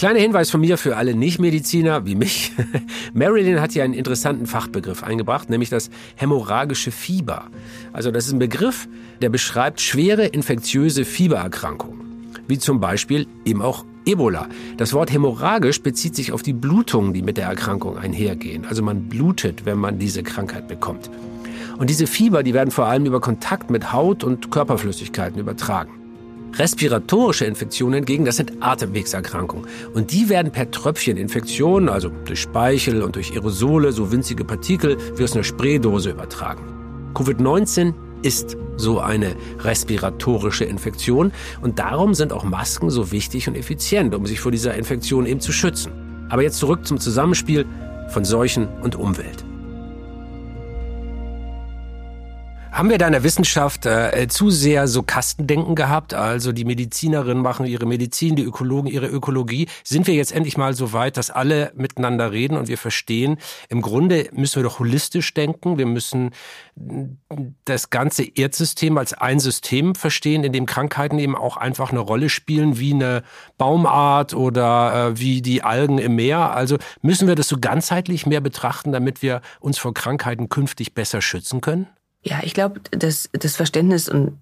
Kleiner Hinweis von mir für alle Nichtmediziner wie mich. Marilyn hat hier einen interessanten Fachbegriff eingebracht, nämlich das hämorrhagische Fieber. Also das ist ein Begriff, der beschreibt schwere infektiöse Fiebererkrankungen, wie zum Beispiel eben auch Ebola. Das Wort hämorrhagisch bezieht sich auf die Blutungen, die mit der Erkrankung einhergehen. Also man blutet, wenn man diese Krankheit bekommt. Und diese Fieber, die werden vor allem über Kontakt mit Haut und Körperflüssigkeiten übertragen. Respiratorische Infektionen hingegen, das sind Atemwegserkrankungen. Und die werden per Tröpfcheninfektion, also durch Speichel und durch Aerosole, so winzige Partikel, wie aus einer Spraydose übertragen. Covid-19 ist so eine respiratorische Infektion und darum sind auch Masken so wichtig und effizient, um sich vor dieser Infektion eben zu schützen. Aber jetzt zurück zum Zusammenspiel von Seuchen und Umwelt. Haben wir da in der Wissenschaft äh, zu sehr so Kastendenken gehabt? Also die Medizinerinnen machen ihre Medizin, die Ökologen ihre Ökologie. Sind wir jetzt endlich mal so weit, dass alle miteinander reden und wir verstehen, im Grunde müssen wir doch holistisch denken. Wir müssen das ganze Erdsystem als ein System verstehen, in dem Krankheiten eben auch einfach eine Rolle spielen, wie eine Baumart oder äh, wie die Algen im Meer. Also müssen wir das so ganzheitlich mehr betrachten, damit wir uns vor Krankheiten künftig besser schützen können? Ja, ich glaube, das, das Verständnis und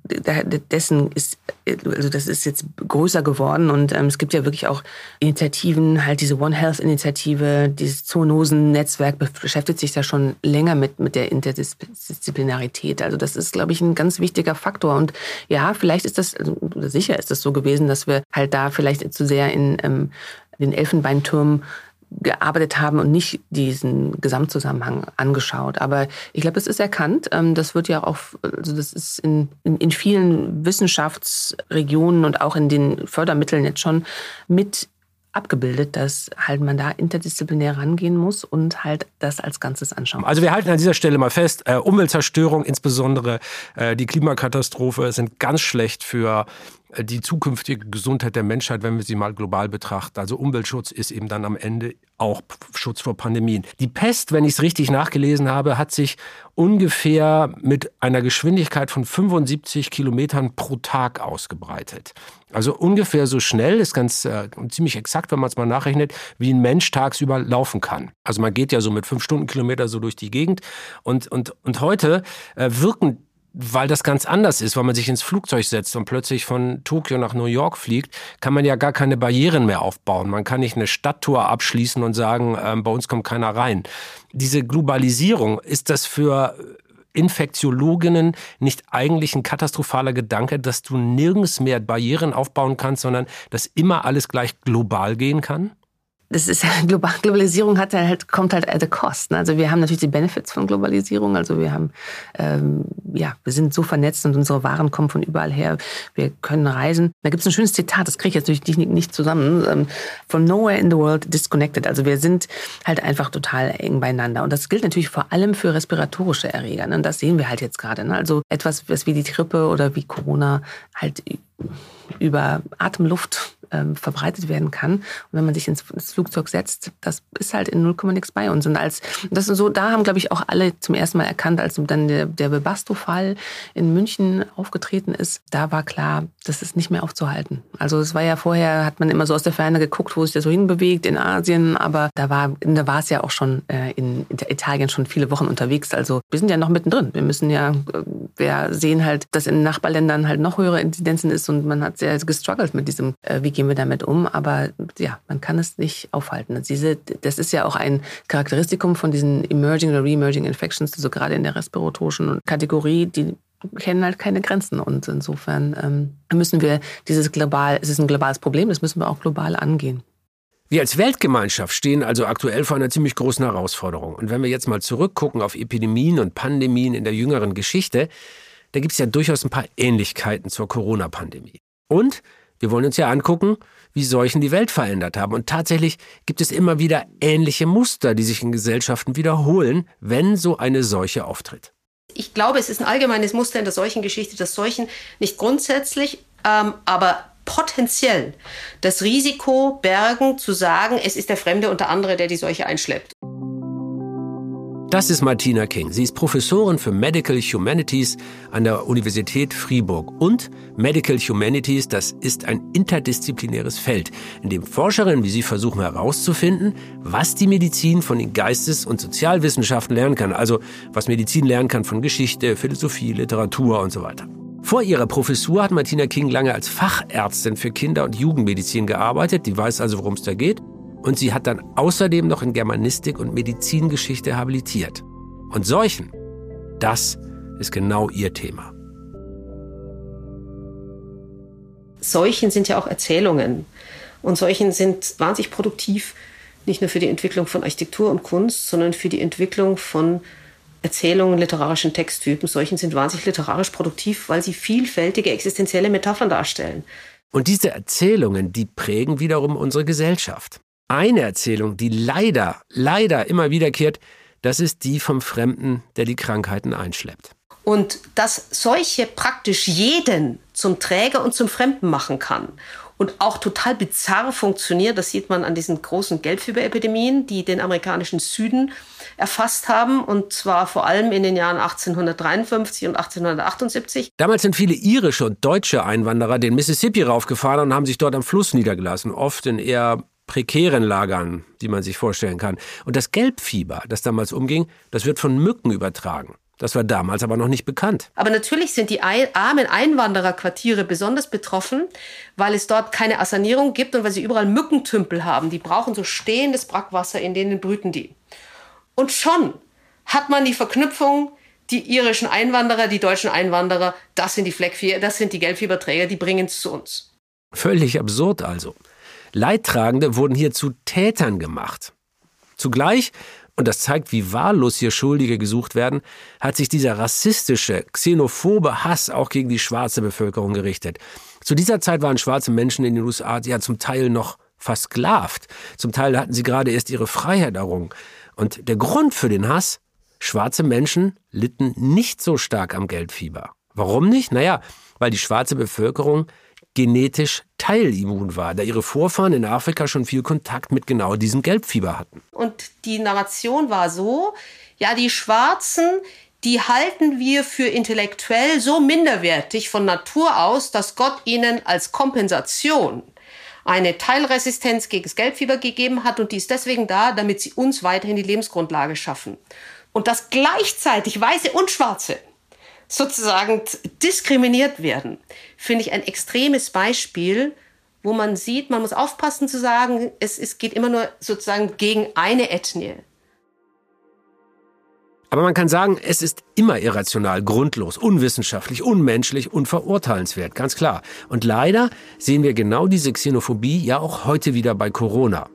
dessen ist, also das ist jetzt größer geworden und ähm, es gibt ja wirklich auch Initiativen, halt diese One Health Initiative, dieses Zoonosen-Netzwerk beschäftigt sich da schon länger mit, mit der Interdisziplinarität. Also das ist, glaube ich, ein ganz wichtiger Faktor und ja, vielleicht ist das, also sicher ist das so gewesen, dass wir halt da vielleicht zu sehr in ähm, den Elfenbeinturm gearbeitet haben und nicht diesen Gesamtzusammenhang angeschaut. Aber ich glaube, es ist erkannt. Ähm, das wird ja auch, also das ist in, in, in vielen Wissenschaftsregionen und auch in den Fördermitteln jetzt schon mit abgebildet, dass halt man da interdisziplinär rangehen muss und halt das als Ganzes anschauen. Also wir halten an dieser Stelle mal fest, äh, Umweltzerstörung, insbesondere äh, die Klimakatastrophe, sind ganz schlecht für die zukünftige Gesundheit der Menschheit, wenn wir sie mal global betrachten. Also Umweltschutz ist eben dann am Ende auch Schutz vor Pandemien. Die Pest, wenn ich es richtig nachgelesen habe, hat sich ungefähr mit einer Geschwindigkeit von 75 Kilometern pro Tag ausgebreitet. Also ungefähr so schnell, ist ganz äh, ziemlich exakt, wenn man es mal nachrechnet, wie ein Mensch tagsüber laufen kann. Also man geht ja so mit fünf Stundenkilometer so durch die Gegend. Und, und, und heute äh, wirken weil das ganz anders ist, weil man sich ins Flugzeug setzt und plötzlich von Tokio nach New York fliegt, kann man ja gar keine Barrieren mehr aufbauen. Man kann nicht eine Stadttour abschließen und sagen, äh, bei uns kommt keiner rein. Diese Globalisierung, ist das für Infektiologinnen nicht eigentlich ein katastrophaler Gedanke, dass du nirgends mehr Barrieren aufbauen kannst, sondern dass immer alles gleich global gehen kann? Das ist Globalisierung hat halt, kommt halt at a cost. Ne? Also wir haben natürlich die Benefits von Globalisierung. Also wir haben, ähm, ja, wir sind so vernetzt und unsere Waren kommen von überall her. Wir können reisen. Da gibt es ein schönes Zitat, das kriege ich jetzt natürlich nicht zusammen. Ähm, From nowhere in the world disconnected. Also wir sind halt einfach total eng beieinander. Und das gilt natürlich vor allem für respiratorische Erreger. Ne? Und das sehen wir halt jetzt gerade. Ne? Also etwas, was wie die Grippe oder wie Corona halt über Atemluft ähm, verbreitet werden kann. Und wenn man sich ins, ins, Flugzeug setzt, das ist halt in 0, nix bei uns. Und als das so, da haben glaube ich auch alle zum ersten Mal erkannt, als dann der, der Bebasto-Fall in München aufgetreten ist, da war klar, das ist nicht mehr aufzuhalten. Also es war ja vorher, hat man immer so aus der Ferne geguckt, wo sich das so hinbewegt in Asien, aber da war, da war es ja auch schon äh, in Italien schon viele Wochen unterwegs. Also wir sind ja noch mittendrin. Wir müssen ja, äh, wir sehen halt, dass in Nachbarländern halt noch höhere Inzidenzen ist und man hat sehr gestruggelt mit diesem, äh, wie gehen wir damit um? Aber ja, man kann es nicht aufhalten. Diese, das ist ja auch ein Charakteristikum von diesen Emerging oder Re-Emerging Infections, also gerade in der respiratorischen Kategorie, die kennen halt keine Grenzen. Und insofern ähm, müssen wir dieses global, es ist ein globales Problem, das müssen wir auch global angehen. Wir als Weltgemeinschaft stehen also aktuell vor einer ziemlich großen Herausforderung. Und wenn wir jetzt mal zurückgucken auf Epidemien und Pandemien in der jüngeren Geschichte, da gibt es ja durchaus ein paar Ähnlichkeiten zur Corona-Pandemie. Und wir wollen uns ja angucken, wie Seuchen die Welt verändert haben. Und tatsächlich gibt es immer wieder ähnliche Muster, die sich in Gesellschaften wiederholen, wenn so eine Seuche auftritt. Ich glaube, es ist ein allgemeines Muster in der Seuchengeschichte, dass Seuchen nicht grundsätzlich, ähm, aber potenziell das Risiko bergen, zu sagen, es ist der Fremde unter andere, der die Seuche einschleppt. Das ist Martina King. Sie ist Professorin für Medical Humanities an der Universität Fribourg. Und Medical Humanities, das ist ein interdisziplinäres Feld, in dem Forscherinnen wie Sie versuchen herauszufinden, was die Medizin von den Geistes- und Sozialwissenschaften lernen kann. Also was Medizin lernen kann von Geschichte, Philosophie, Literatur und so weiter. Vor ihrer Professur hat Martina King lange als Fachärztin für Kinder- und Jugendmedizin gearbeitet. Die weiß also, worum es da geht. Und sie hat dann außerdem noch in Germanistik und Medizingeschichte habilitiert. Und Seuchen, das ist genau ihr Thema. Seuchen sind ja auch Erzählungen. Und Seuchen sind wahnsinnig produktiv, nicht nur für die Entwicklung von Architektur und Kunst, sondern für die Entwicklung von Erzählungen, literarischen Texttypen. Seuchen sind wahnsinnig literarisch produktiv, weil sie vielfältige existenzielle Metaphern darstellen. Und diese Erzählungen, die prägen wiederum unsere Gesellschaft. Eine Erzählung, die leider, leider immer wiederkehrt, das ist die vom Fremden, der die Krankheiten einschleppt. Und dass solche praktisch jeden zum Träger und zum Fremden machen kann und auch total bizarr funktioniert, das sieht man an diesen großen Gelbfieberepidemien, die den amerikanischen Süden erfasst haben, und zwar vor allem in den Jahren 1853 und 1878. Damals sind viele irische und deutsche Einwanderer den Mississippi raufgefahren und haben sich dort am Fluss niedergelassen, oft in eher prekären Lagern, die man sich vorstellen kann. Und das Gelbfieber, das damals umging, das wird von Mücken übertragen. Das war damals aber noch nicht bekannt. Aber natürlich sind die armen Einwandererquartiere besonders betroffen, weil es dort keine Assanierung gibt und weil sie überall Mückentümpel haben. Die brauchen so stehendes Brackwasser, in denen brüten die. Und schon hat man die Verknüpfung, die irischen Einwanderer, die deutschen Einwanderer, das sind die Fleckfieber, das sind die Gelbfieberträger, die bringen es zu uns. Völlig absurd also. Leidtragende wurden hier zu Tätern gemacht. Zugleich, und das zeigt, wie wahllos hier Schuldige gesucht werden, hat sich dieser rassistische, xenophobe Hass auch gegen die schwarze Bevölkerung gerichtet. Zu dieser Zeit waren schwarze Menschen in den USA ja zum Teil noch versklavt. Zum Teil hatten sie gerade erst ihre Freiheit errungen. Und der Grund für den Hass? Schwarze Menschen litten nicht so stark am Geldfieber. Warum nicht? Naja, weil die schwarze Bevölkerung genetisch teilimmun war, da ihre Vorfahren in Afrika schon viel Kontakt mit genau diesem Gelbfieber hatten. Und die Narration war so, ja, die Schwarzen, die halten wir für intellektuell so minderwertig von Natur aus, dass Gott ihnen als Kompensation eine Teilresistenz gegen das Gelbfieber gegeben hat und die ist deswegen da, damit sie uns weiterhin die Lebensgrundlage schaffen. Und dass gleichzeitig Weiße und Schwarze sozusagen diskriminiert werden, finde ich ein extremes Beispiel, wo man sieht, man muss aufpassen zu sagen, es, es geht immer nur sozusagen gegen eine Ethnie. Aber man kann sagen, es ist immer irrational, grundlos, unwissenschaftlich, unmenschlich und verurteilenswert, ganz klar. Und leider sehen wir genau diese Xenophobie ja auch heute wieder bei Corona.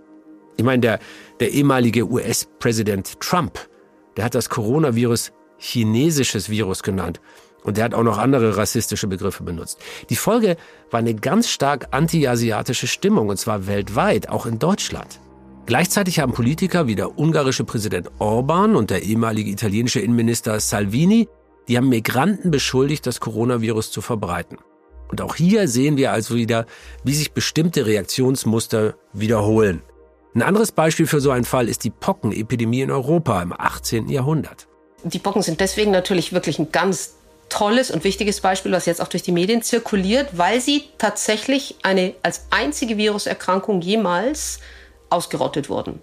Ich meine, der, der ehemalige US-Präsident Trump, der hat das Coronavirus chinesisches Virus genannt. Und der hat auch noch andere rassistische Begriffe benutzt. Die Folge war eine ganz stark anti-asiatische Stimmung, und zwar weltweit, auch in Deutschland. Gleichzeitig haben Politiker wie der ungarische Präsident Orban und der ehemalige italienische Innenminister Salvini, die haben Migranten beschuldigt, das Coronavirus zu verbreiten. Und auch hier sehen wir also wieder, wie sich bestimmte Reaktionsmuster wiederholen. Ein anderes Beispiel für so einen Fall ist die Pockenepidemie in Europa im 18. Jahrhundert. Die Pocken sind deswegen natürlich wirklich ein ganz tolles und wichtiges Beispiel, was jetzt auch durch die Medien zirkuliert, weil sie tatsächlich eine als einzige Viruserkrankung jemals ausgerottet wurden.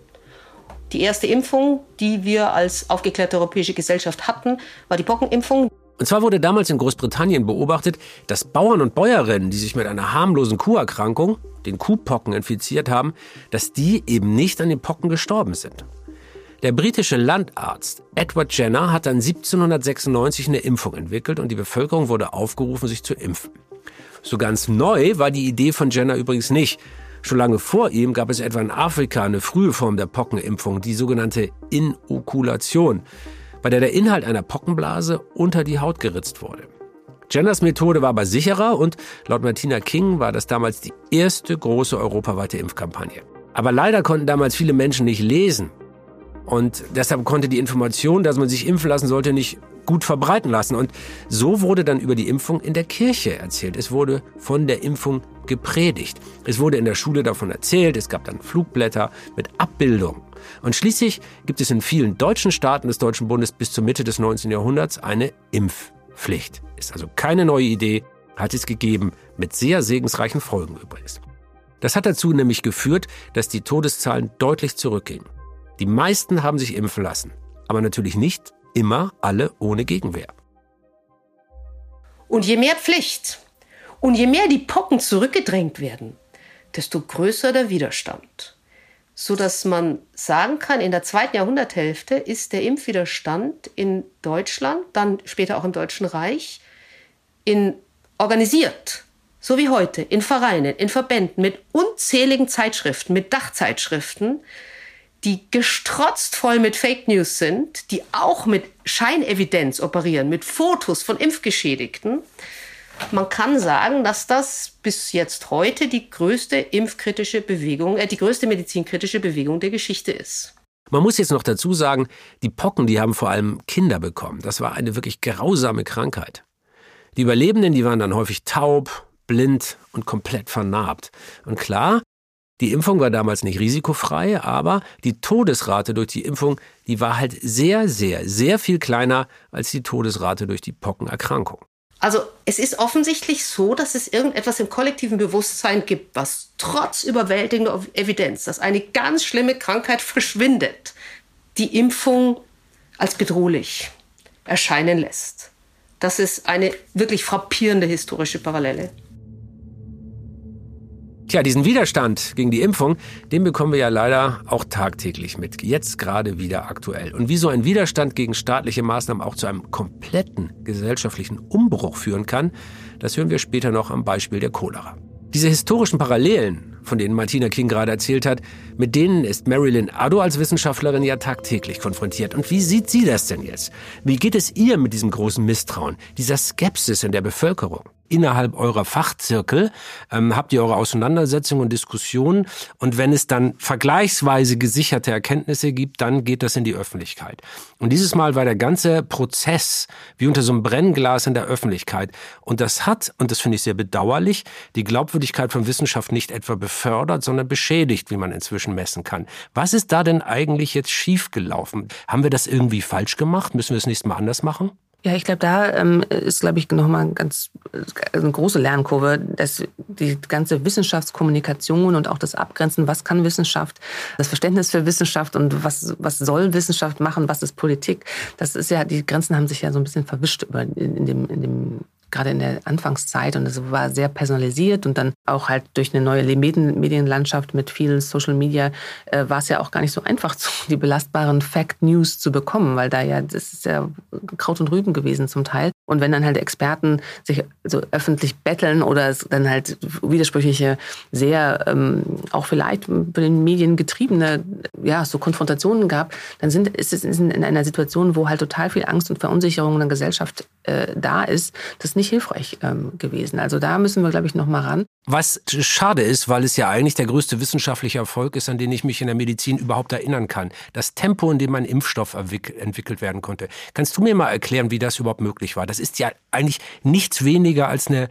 Die erste Impfung, die wir als aufgeklärte europäische Gesellschaft hatten, war die Pockenimpfung. Und zwar wurde damals in Großbritannien beobachtet, dass Bauern und Bäuerinnen, die sich mit einer harmlosen Kuherkrankung, den Kuhpocken, infiziert haben, dass die eben nicht an den Pocken gestorben sind. Der britische Landarzt Edward Jenner hat dann 1796 eine Impfung entwickelt und die Bevölkerung wurde aufgerufen, sich zu impfen. So ganz neu war die Idee von Jenner übrigens nicht. Schon lange vor ihm gab es etwa in Afrika eine frühe Form der Pockenimpfung, die sogenannte Inokulation, bei der der Inhalt einer Pockenblase unter die Haut geritzt wurde. Jenners Methode war aber sicherer und laut Martina King war das damals die erste große europaweite Impfkampagne. Aber leider konnten damals viele Menschen nicht lesen. Und deshalb konnte die Information, dass man sich impfen lassen sollte, nicht gut verbreiten lassen. Und so wurde dann über die Impfung in der Kirche erzählt. Es wurde von der Impfung gepredigt. Es wurde in der Schule davon erzählt. Es gab dann Flugblätter mit Abbildung. Und schließlich gibt es in vielen deutschen Staaten des Deutschen Bundes bis zur Mitte des 19. Jahrhunderts eine Impfpflicht. Ist also keine neue Idee, hat es gegeben, mit sehr segensreichen Folgen übrigens. Das hat dazu nämlich geführt, dass die Todeszahlen deutlich zurückgingen. Die meisten haben sich impfen lassen, aber natürlich nicht immer alle ohne Gegenwehr. Und je mehr Pflicht und je mehr die Pocken zurückgedrängt werden, desto größer der Widerstand. So dass man sagen kann, in der zweiten Jahrhunderthälfte ist der Impfwiderstand in Deutschland, dann später auch im Deutschen Reich, in organisiert, so wie heute, in Vereinen, in Verbänden, mit unzähligen Zeitschriften, mit Dachzeitschriften, die gestrotzt voll mit Fake News sind, die auch mit Scheinevidenz operieren, mit Fotos von Impfgeschädigten. Man kann sagen, dass das bis jetzt heute die größte impfkritische Bewegung, äh, die größte medizinkritische Bewegung der Geschichte ist. Man muss jetzt noch dazu sagen, die Pocken, die haben vor allem Kinder bekommen. Das war eine wirklich grausame Krankheit. Die Überlebenden, die waren dann häufig taub, blind und komplett vernarbt. Und klar, die Impfung war damals nicht risikofrei, aber die Todesrate durch die Impfung, die war halt sehr, sehr, sehr viel kleiner als die Todesrate durch die Pockenerkrankung. Also es ist offensichtlich so, dass es irgendetwas im kollektiven Bewusstsein gibt, was trotz überwältigender Evidenz, dass eine ganz schlimme Krankheit verschwindet, die Impfung als bedrohlich erscheinen lässt. Das ist eine wirklich frappierende historische Parallele. Tja, diesen Widerstand gegen die Impfung, den bekommen wir ja leider auch tagtäglich mit. Jetzt gerade wieder aktuell. Und wie so ein Widerstand gegen staatliche Maßnahmen auch zu einem kompletten gesellschaftlichen Umbruch führen kann, das hören wir später noch am Beispiel der Cholera. Diese historischen Parallelen, von denen Martina King gerade erzählt hat, mit denen ist Marilyn Addo als Wissenschaftlerin ja tagtäglich konfrontiert. Und wie sieht sie das denn jetzt? Wie geht es ihr mit diesem großen Misstrauen, dieser Skepsis in der Bevölkerung? Innerhalb eurer Fachzirkel ähm, habt ihr eure Auseinandersetzungen und Diskussionen und wenn es dann vergleichsweise gesicherte Erkenntnisse gibt, dann geht das in die Öffentlichkeit. Und dieses Mal war der ganze Prozess wie unter so einem Brennglas in der Öffentlichkeit und das hat, und das finde ich sehr bedauerlich, die Glaubwürdigkeit von Wissenschaft nicht etwa befördert, sondern beschädigt, wie man inzwischen messen kann. Was ist da denn eigentlich jetzt schiefgelaufen? Haben wir das irgendwie falsch gemacht? Müssen wir es nächstes Mal anders machen? Ja, ich glaube, da ähm, ist, glaube ich, nochmal ganz eine große Lernkurve, dass die ganze Wissenschaftskommunikation und auch das Abgrenzen, was kann Wissenschaft, das Verständnis für Wissenschaft und was, was soll Wissenschaft machen, was ist Politik, das ist ja, die Grenzen haben sich ja so ein bisschen verwischt über, in, in dem, in dem gerade in der Anfangszeit und es war sehr personalisiert und dann auch halt durch eine neue Medienlandschaft mit viel Social Media äh, war es ja auch gar nicht so einfach, die belastbaren Fact News zu bekommen, weil da ja, das ist ja Kraut und Rüben gewesen zum Teil. Und wenn dann halt Experten sich so öffentlich betteln oder es dann halt widersprüchliche, sehr ähm, auch vielleicht von den Medien getriebene, ja, so Konfrontationen gab, dann sind, ist es in einer Situation, wo halt total viel Angst und Verunsicherung in der Gesellschaft äh, da ist, das nicht hilfreich ähm, gewesen. Also da müssen wir, glaube ich, noch mal ran. Was schade ist, weil es ja eigentlich der größte wissenschaftliche Erfolg ist, an den ich mich in der Medizin überhaupt erinnern kann. Das Tempo, in dem ein Impfstoff entwickelt werden konnte. Kannst du mir mal erklären, wie das überhaupt möglich war? Das ist ja eigentlich nichts weniger als eine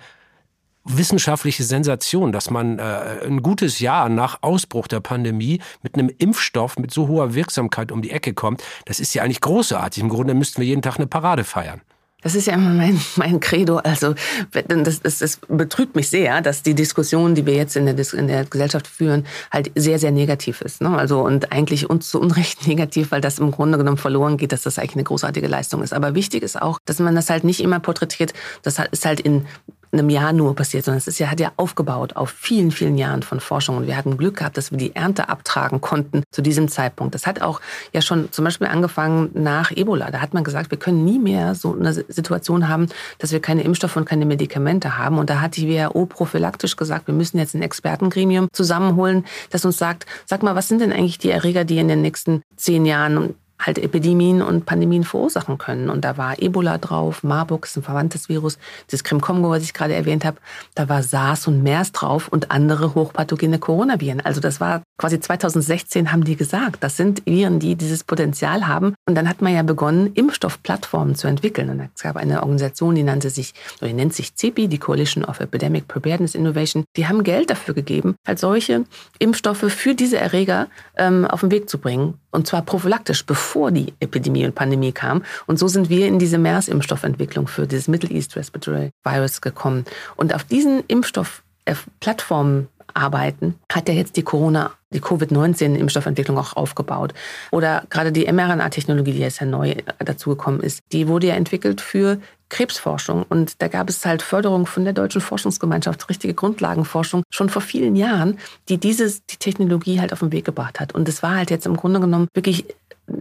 wissenschaftliche Sensation, dass man äh, ein gutes Jahr nach Ausbruch der Pandemie mit einem Impfstoff mit so hoher Wirksamkeit um die Ecke kommt. Das ist ja eigentlich großartig. Im Grunde müssten wir jeden Tag eine Parade feiern. Das ist ja immer mein, mein Credo. Also das, das, das betrübt mich sehr, dass die Diskussion, die wir jetzt in der, in der Gesellschaft führen, halt sehr, sehr negativ ist. Ne? Also und eigentlich uns zu Unrecht negativ, weil das im Grunde genommen verloren geht, dass das eigentlich eine großartige Leistung ist. Aber wichtig ist auch, dass man das halt nicht immer porträtiert. Das ist halt in einem Jahr nur passiert, sondern es ist ja, hat ja aufgebaut auf vielen, vielen Jahren von Forschung. Und wir hatten Glück gehabt, dass wir die Ernte abtragen konnten zu diesem Zeitpunkt. Das hat auch ja schon zum Beispiel angefangen nach Ebola. Da hat man gesagt, wir können nie mehr so eine Situation haben, dass wir keine Impfstoffe und keine Medikamente haben. Und da hat die WHO prophylaktisch gesagt, wir müssen jetzt ein Expertengremium zusammenholen, das uns sagt, sag mal, was sind denn eigentlich die Erreger, die in den nächsten zehn Jahren halt Epidemien und Pandemien verursachen können. Und da war Ebola drauf, Marburg ist ein verwandtes Virus, das Krim-Kongo, was ich gerade erwähnt habe, da war SARS und MERS drauf und andere hochpathogene Coronaviren. Also das war quasi 2016 haben die gesagt, das sind Viren, die dieses Potenzial haben. Und dann hat man ja begonnen, Impfstoffplattformen zu entwickeln. Und es gab eine Organisation, die nannte sich, die nennt sich CEPI, die Coalition of Epidemic Preparedness Innovation. Die haben Geld dafür gegeben, halt solche Impfstoffe für diese Erreger ähm, auf den Weg zu bringen. Und zwar prophylaktisch, bevor die Epidemie und Pandemie kam. Und so sind wir in diese MERS-Impfstoffentwicklung für dieses Middle East Respiratory Virus gekommen. Und auf diesen Impfstoffplattformen arbeiten, hat ja jetzt die Corona, die Covid-19-Impfstoffentwicklung auch aufgebaut. Oder gerade die mRNA-Technologie, die jetzt ja neu dazugekommen ist, die wurde ja entwickelt für Krebsforschung. Und da gab es halt Förderung von der Deutschen Forschungsgemeinschaft, richtige Grundlagenforschung, schon vor vielen Jahren, die dieses, die Technologie halt auf den Weg gebracht hat. Und es war halt jetzt im Grunde genommen wirklich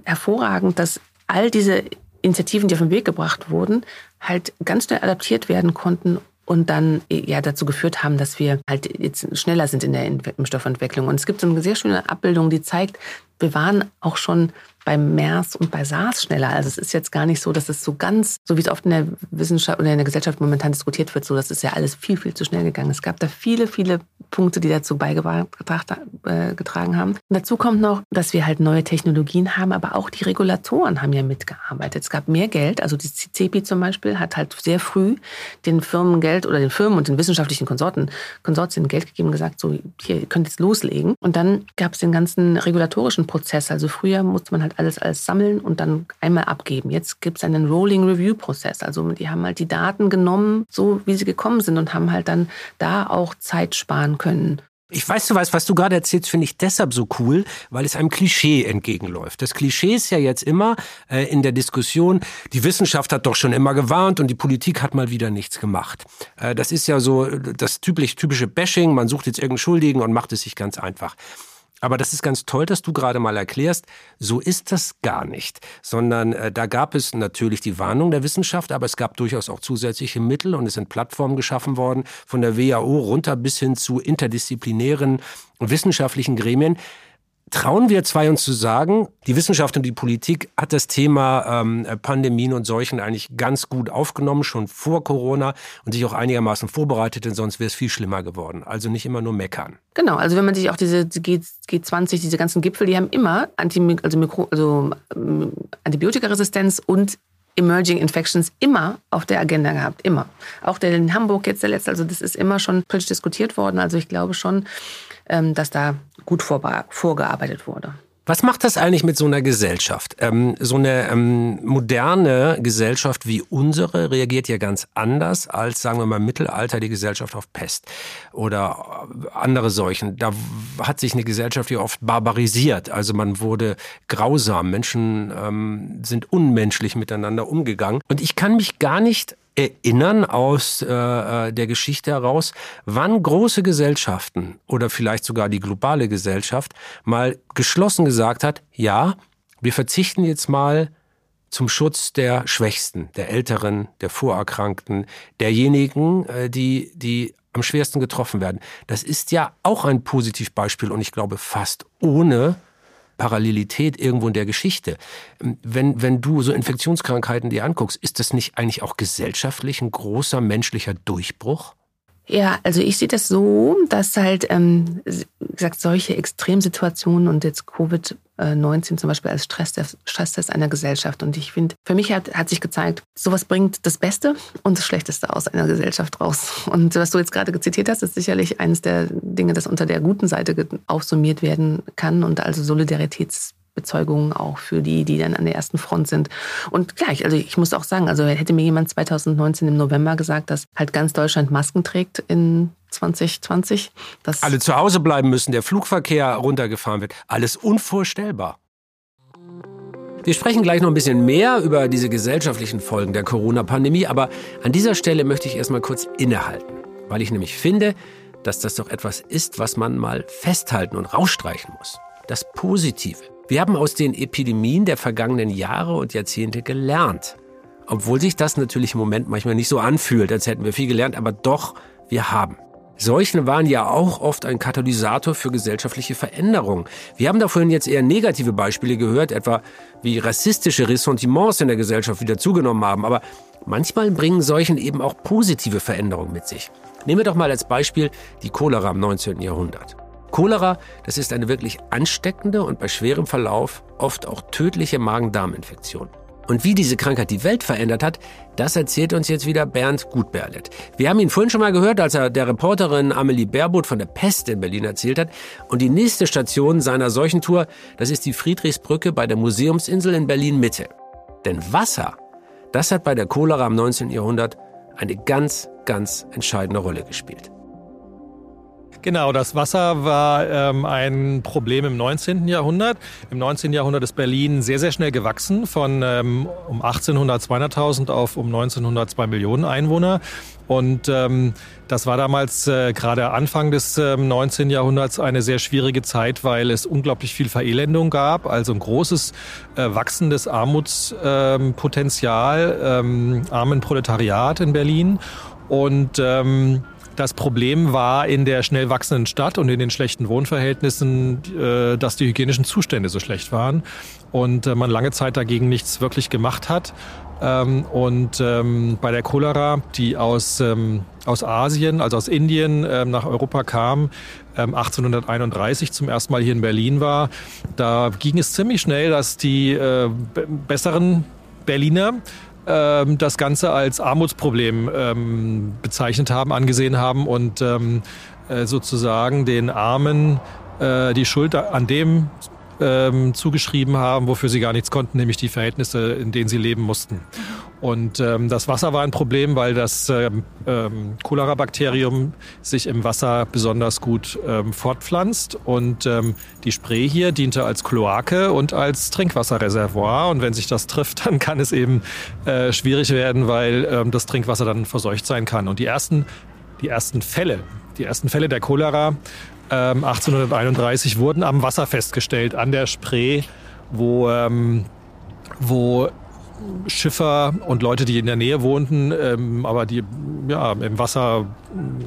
hervorragend, dass all diese Initiativen, die auf den Weg gebracht wurden, halt ganz schnell adaptiert werden konnten und dann ja dazu geführt haben, dass wir halt jetzt schneller sind in der Impfstoffentwicklung. Und es gibt so eine sehr schöne Abbildung, die zeigt, wir waren auch schon bei MERS und bei SARS schneller. Also es ist jetzt gar nicht so, dass es so ganz, so wie es oft in der Wissenschaft oder in der Gesellschaft momentan diskutiert wird, so das ist ja alles viel, viel zu schnell gegangen. Es gab da viele, viele Punkte, die dazu beigetragen äh, haben. Und dazu kommt noch, dass wir halt neue Technologien haben, aber auch die Regulatoren haben ja mitgearbeitet. Es gab mehr Geld, also die CEPI zum Beispiel hat halt sehr früh den Firmen Geld oder den Firmen und den wissenschaftlichen Konsorten, Konsortien Geld gegeben und gesagt, so hier, ihr könnt jetzt loslegen. Und dann gab es den ganzen regulatorischen Prozess. Also früher musste man halt alles, alles sammeln und dann einmal abgeben. Jetzt gibt es einen Rolling Review Prozess. Also die haben halt die Daten genommen, so wie sie gekommen sind und haben halt dann da auch Zeit sparen können. Ich weiß, du weißt, was du gerade erzählst, finde ich deshalb so cool, weil es einem Klischee entgegenläuft. Das Klischee ist ja jetzt immer äh, in der Diskussion, die Wissenschaft hat doch schon immer gewarnt und die Politik hat mal wieder nichts gemacht. Äh, das ist ja so das typisch, typische Bashing, man sucht jetzt irgendeinen Schuldigen und macht es sich ganz einfach. Aber das ist ganz toll, dass du gerade mal erklärst, so ist das gar nicht, sondern äh, da gab es natürlich die Warnung der Wissenschaft, aber es gab durchaus auch zusätzliche Mittel und es sind Plattformen geschaffen worden, von der WHO runter bis hin zu interdisziplinären wissenschaftlichen Gremien. Trauen wir zwei uns zu sagen, die Wissenschaft und die Politik hat das Thema ähm, Pandemien und Seuchen eigentlich ganz gut aufgenommen, schon vor Corona und sich auch einigermaßen vorbereitet, denn sonst wäre es viel schlimmer geworden. Also nicht immer nur meckern. Genau, also wenn man sich auch diese G, G20, diese ganzen Gipfel, die haben immer Anti, also, Mikro, also ähm, Antibiotikaresistenz und Emerging Infections immer auf der Agenda gehabt, immer. Auch der in Hamburg jetzt der letzte, also das ist immer schon politisch diskutiert worden. Also ich glaube schon, ähm, dass da gut vorgearbeitet wurde. Was macht das eigentlich mit so einer Gesellschaft? Ähm, so eine ähm, moderne Gesellschaft wie unsere reagiert ja ganz anders als, sagen wir mal, Mittelalter die Gesellschaft auf Pest oder andere Seuchen. Da hat sich eine Gesellschaft ja oft barbarisiert. Also man wurde grausam. Menschen ähm, sind unmenschlich miteinander umgegangen. Und ich kann mich gar nicht erinnern aus äh, äh, der Geschichte heraus, wann große Gesellschaften oder vielleicht sogar die globale Gesellschaft mal geschlossen gesagt hat, ja, wir verzichten jetzt mal zum Schutz der Schwächsten, der Älteren, der Vorerkrankten, derjenigen, äh, die, die am schwersten getroffen werden. Das ist ja auch ein Positivbeispiel und ich glaube fast ohne Parallelität irgendwo in der Geschichte. Wenn, wenn du so Infektionskrankheiten dir anguckst, ist das nicht eigentlich auch gesellschaftlich ein großer menschlicher Durchbruch? Ja, also ich sehe das so, dass halt, ähm, wie gesagt, solche Extremsituationen und jetzt Covid-19 zum Beispiel als Stresstest, Stresstest einer Gesellschaft. Und ich finde, für mich hat, hat sich gezeigt, sowas bringt das Beste und das Schlechteste aus einer Gesellschaft raus. Und was du jetzt gerade zitiert hast, ist sicherlich eines der Dinge, das unter der guten Seite aufsummiert werden kann und also Solidaritäts Bezeugungen auch für die, die dann an der ersten Front sind. Und gleich, also ich muss auch sagen, also hätte mir jemand 2019 im November gesagt, dass halt ganz Deutschland Masken trägt in 2020. Dass Alle zu Hause bleiben müssen, der Flugverkehr runtergefahren wird. Alles unvorstellbar. Wir sprechen gleich noch ein bisschen mehr über diese gesellschaftlichen Folgen der Corona-Pandemie, aber an dieser Stelle möchte ich erstmal kurz innehalten, weil ich nämlich finde, dass das doch etwas ist, was man mal festhalten und rausstreichen muss. Das Positive. Wir haben aus den Epidemien der vergangenen Jahre und Jahrzehnte gelernt. Obwohl sich das natürlich im Moment manchmal nicht so anfühlt, als hätten wir viel gelernt, aber doch, wir haben. Seuchen waren ja auch oft ein Katalysator für gesellschaftliche Veränderungen. Wir haben da vorhin jetzt eher negative Beispiele gehört, etwa wie rassistische Ressentiments in der Gesellschaft wieder zugenommen haben. Aber manchmal bringen Seuchen eben auch positive Veränderungen mit sich. Nehmen wir doch mal als Beispiel die Cholera im 19. Jahrhundert. Cholera, das ist eine wirklich ansteckende und bei schwerem Verlauf oft auch tödliche Magen-Darm-Infektion. Und wie diese Krankheit die Welt verändert hat, das erzählt uns jetzt wieder Bernd Gutberlet. Wir haben ihn vorhin schon mal gehört, als er der Reporterin Amelie Baerbuth von der Pest in Berlin erzählt hat. Und die nächste Station seiner Seuchentour, das ist die Friedrichsbrücke bei der Museumsinsel in Berlin Mitte. Denn Wasser, das hat bei der Cholera im 19. Jahrhundert eine ganz, ganz entscheidende Rolle gespielt. Genau, das Wasser war ähm, ein Problem im 19. Jahrhundert. Im 19. Jahrhundert ist Berlin sehr, sehr schnell gewachsen, von ähm, um 1800 200.000 auf um 1900 2 Millionen Einwohner. Und ähm, das war damals äh, gerade Anfang des äh, 19. Jahrhunderts eine sehr schwierige Zeit, weil es unglaublich viel Verelendung gab, also ein großes äh, wachsendes Armutspotenzial, ähm, armen Proletariat in Berlin. Und ähm, das Problem war in der schnell wachsenden Stadt und in den schlechten Wohnverhältnissen, äh, dass die hygienischen Zustände so schlecht waren und äh, man lange Zeit dagegen nichts wirklich gemacht hat. Ähm, und ähm, bei der Cholera, die aus, ähm, aus Asien, also aus Indien nach Europa kam, 1831 zum ersten Mal hier in Berlin war, da ging es ziemlich schnell, dass die äh, besseren Berliner ähm, das Ganze als Armutsproblem ähm, bezeichnet haben, angesehen haben und ähm, äh, sozusagen den Armen äh, die Schuld an dem ähm, zugeschrieben haben, wofür sie gar nichts konnten, nämlich die Verhältnisse, in denen sie leben mussten. Und ähm, das Wasser war ein Problem, weil das ähm, ähm, Cholera-Bakterium sich im Wasser besonders gut ähm, fortpflanzt. Und ähm, die Spree hier diente als Kloake und als Trinkwasserreservoir. Und wenn sich das trifft, dann kann es eben äh, schwierig werden, weil ähm, das Trinkwasser dann verseucht sein kann. Und die ersten, die ersten Fälle, die ersten Fälle der Cholera 1831 ähm, wurden am Wasser festgestellt, an der Spree, wo, ähm, wo Schiffer und Leute, die in der Nähe wohnten, ähm, aber die ja, im Wasser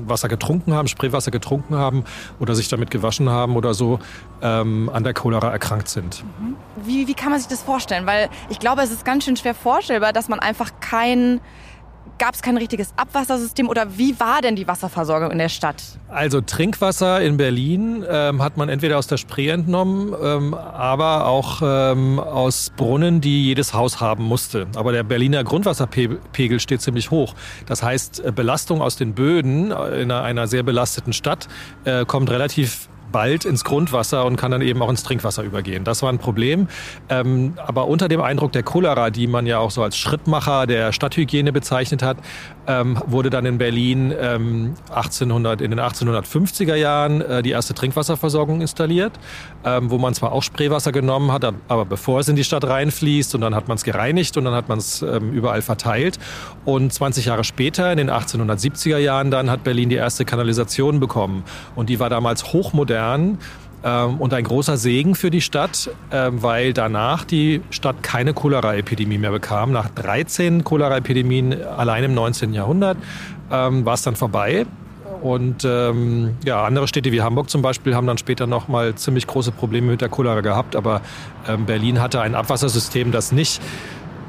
Wasser getrunken haben, Spreewasser getrunken haben oder sich damit gewaschen haben oder so, ähm, an der Cholera erkrankt sind. Wie, wie kann man sich das vorstellen? Weil ich glaube, es ist ganz schön schwer vorstellbar, dass man einfach kein Gab es kein richtiges Abwassersystem oder wie war denn die Wasserversorgung in der Stadt? Also Trinkwasser in Berlin ähm, hat man entweder aus der Spree entnommen, ähm, aber auch ähm, aus Brunnen, die jedes Haus haben musste. Aber der Berliner Grundwasserpegel steht ziemlich hoch. Das heißt, äh, Belastung aus den Böden in einer sehr belasteten Stadt äh, kommt relativ bald ins Grundwasser und kann dann eben auch ins Trinkwasser übergehen. Das war ein Problem. Ähm, aber unter dem Eindruck der Cholera, die man ja auch so als Schrittmacher der Stadthygiene bezeichnet hat, ähm, wurde dann in Berlin ähm, 1800, in den 1850er Jahren äh, die erste Trinkwasserversorgung installiert, ähm, wo man zwar auch Spreewasser genommen hat, aber bevor es in die Stadt reinfließt und dann hat man es gereinigt und dann hat man es ähm, überall verteilt. Und 20 Jahre später, in den 1870er Jahren, dann hat Berlin die erste Kanalisation bekommen. Und die war damals hochmodern ähm, und ein großer Segen für die Stadt, ähm, weil danach die Stadt keine Cholera-Epidemie mehr bekam. Nach 13 Cholera-Epidemien allein im 19. Jahrhundert ähm, war es dann vorbei. Und ähm, ja, andere Städte wie Hamburg zum Beispiel haben dann später noch mal ziemlich große Probleme mit der Cholera gehabt. Aber ähm, Berlin hatte ein Abwassersystem, das nicht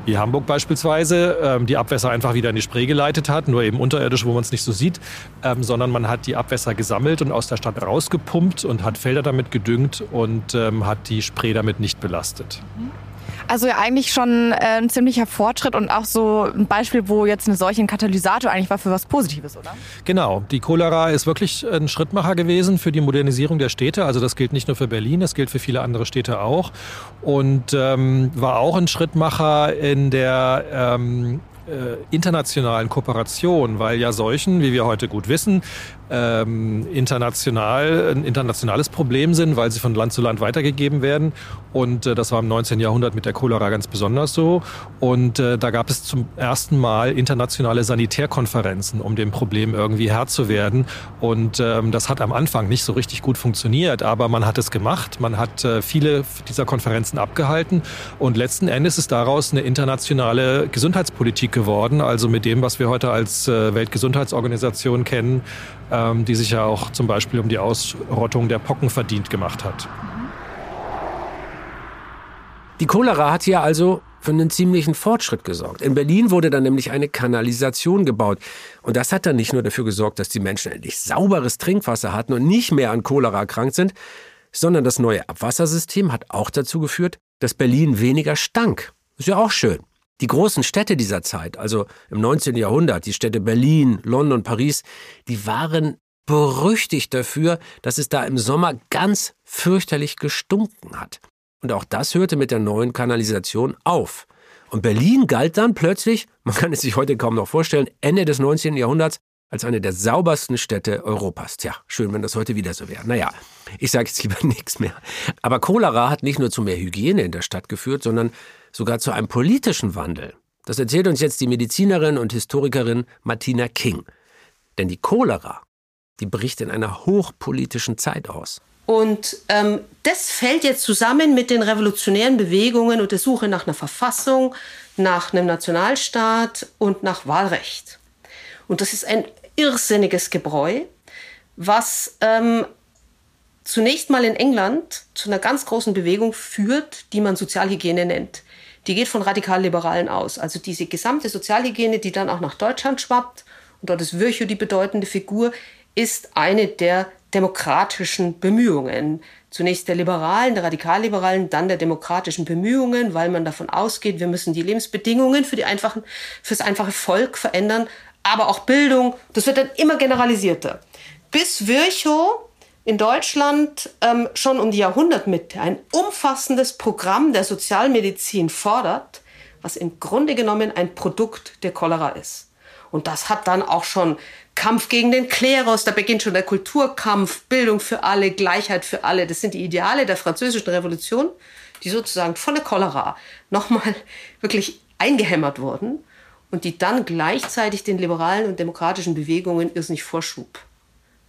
wie Hamburg beispielsweise, ähm, die Abwässer einfach wieder in die Spree geleitet hat, nur eben unterirdisch, wo man es nicht so sieht, ähm, sondern man hat die Abwässer gesammelt und aus der Stadt rausgepumpt und hat Felder damit gedüngt und ähm, hat die Spree damit nicht belastet. Mhm. Also ja eigentlich schon äh, ein ziemlicher Fortschritt und auch so ein Beispiel, wo jetzt eine solche Katalysator eigentlich war für was Positives, oder? Genau. Die Cholera ist wirklich ein Schrittmacher gewesen für die Modernisierung der Städte. Also das gilt nicht nur für Berlin, das gilt für viele andere Städte auch. Und ähm, war auch ein Schrittmacher in der ähm, äh, internationalen Kooperation, weil ja Seuchen, wie wir heute gut wissen, ähm, international ein internationales Problem sind, weil sie von Land zu Land weitergegeben werden. Und äh, das war im 19. Jahrhundert mit der Cholera ganz besonders so. Und äh, da gab es zum ersten Mal internationale Sanitärkonferenzen, um dem Problem irgendwie Herr zu werden. Und ähm, das hat am Anfang nicht so richtig gut funktioniert, aber man hat es gemacht. Man hat äh, viele dieser Konferenzen abgehalten. Und letzten Endes ist daraus eine internationale Gesundheitspolitik geworden. Also mit dem, was wir heute als äh, Weltgesundheitsorganisation kennen, ähm, die sich ja auch zum Beispiel um die Ausrottung der Pocken verdient gemacht hat. Die Cholera hat hier also für einen ziemlichen Fortschritt gesorgt. In Berlin wurde dann nämlich eine Kanalisation gebaut. Und das hat dann nicht nur dafür gesorgt, dass die Menschen endlich sauberes Trinkwasser hatten und nicht mehr an Cholera erkrankt sind, sondern das neue Abwassersystem hat auch dazu geführt, dass Berlin weniger stank. Ist ja auch schön. Die großen Städte dieser Zeit, also im 19. Jahrhundert, die Städte Berlin, London, Paris, die waren berüchtigt dafür, dass es da im Sommer ganz fürchterlich gestunken hat. Und auch das hörte mit der neuen Kanalisation auf. Und Berlin galt dann plötzlich, man kann es sich heute kaum noch vorstellen, Ende des 19. Jahrhunderts als eine der saubersten Städte Europas. Tja, schön, wenn das heute wieder so wäre. Naja, ich sage jetzt lieber nichts mehr. Aber Cholera hat nicht nur zu mehr Hygiene in der Stadt geführt, sondern sogar zu einem politischen Wandel. Das erzählt uns jetzt die Medizinerin und Historikerin Martina King. Denn die Cholera, die bricht in einer hochpolitischen Zeit aus. Und ähm, das fällt jetzt zusammen mit den revolutionären Bewegungen und der Suche nach einer Verfassung, nach einem Nationalstaat und nach Wahlrecht. Und das ist ein irrsinniges Gebräu, was ähm, zunächst mal in England zu einer ganz großen Bewegung führt, die man Sozialhygiene nennt die geht von radikal-liberalen aus. Also diese gesamte Sozialhygiene, die dann auch nach Deutschland schwappt, und dort ist Virchow die bedeutende Figur, ist eine der demokratischen Bemühungen. Zunächst der Liberalen, der Radikalliberalen, dann der demokratischen Bemühungen, weil man davon ausgeht, wir müssen die Lebensbedingungen für die einfachen, fürs einfache Volk verändern, aber auch Bildung. Das wird dann immer generalisierter. Bis Virchow in Deutschland ähm, schon um die Jahrhundertmitte ein umfassendes Programm der Sozialmedizin fordert, was im Grunde genommen ein Produkt der Cholera ist. Und das hat dann auch schon Kampf gegen den Klerus, da beginnt schon der Kulturkampf, Bildung für alle, Gleichheit für alle. Das sind die Ideale der französischen Revolution, die sozusagen von der Cholera nochmal wirklich eingehämmert wurden und die dann gleichzeitig den liberalen und demokratischen Bewegungen irrsinnig Vorschub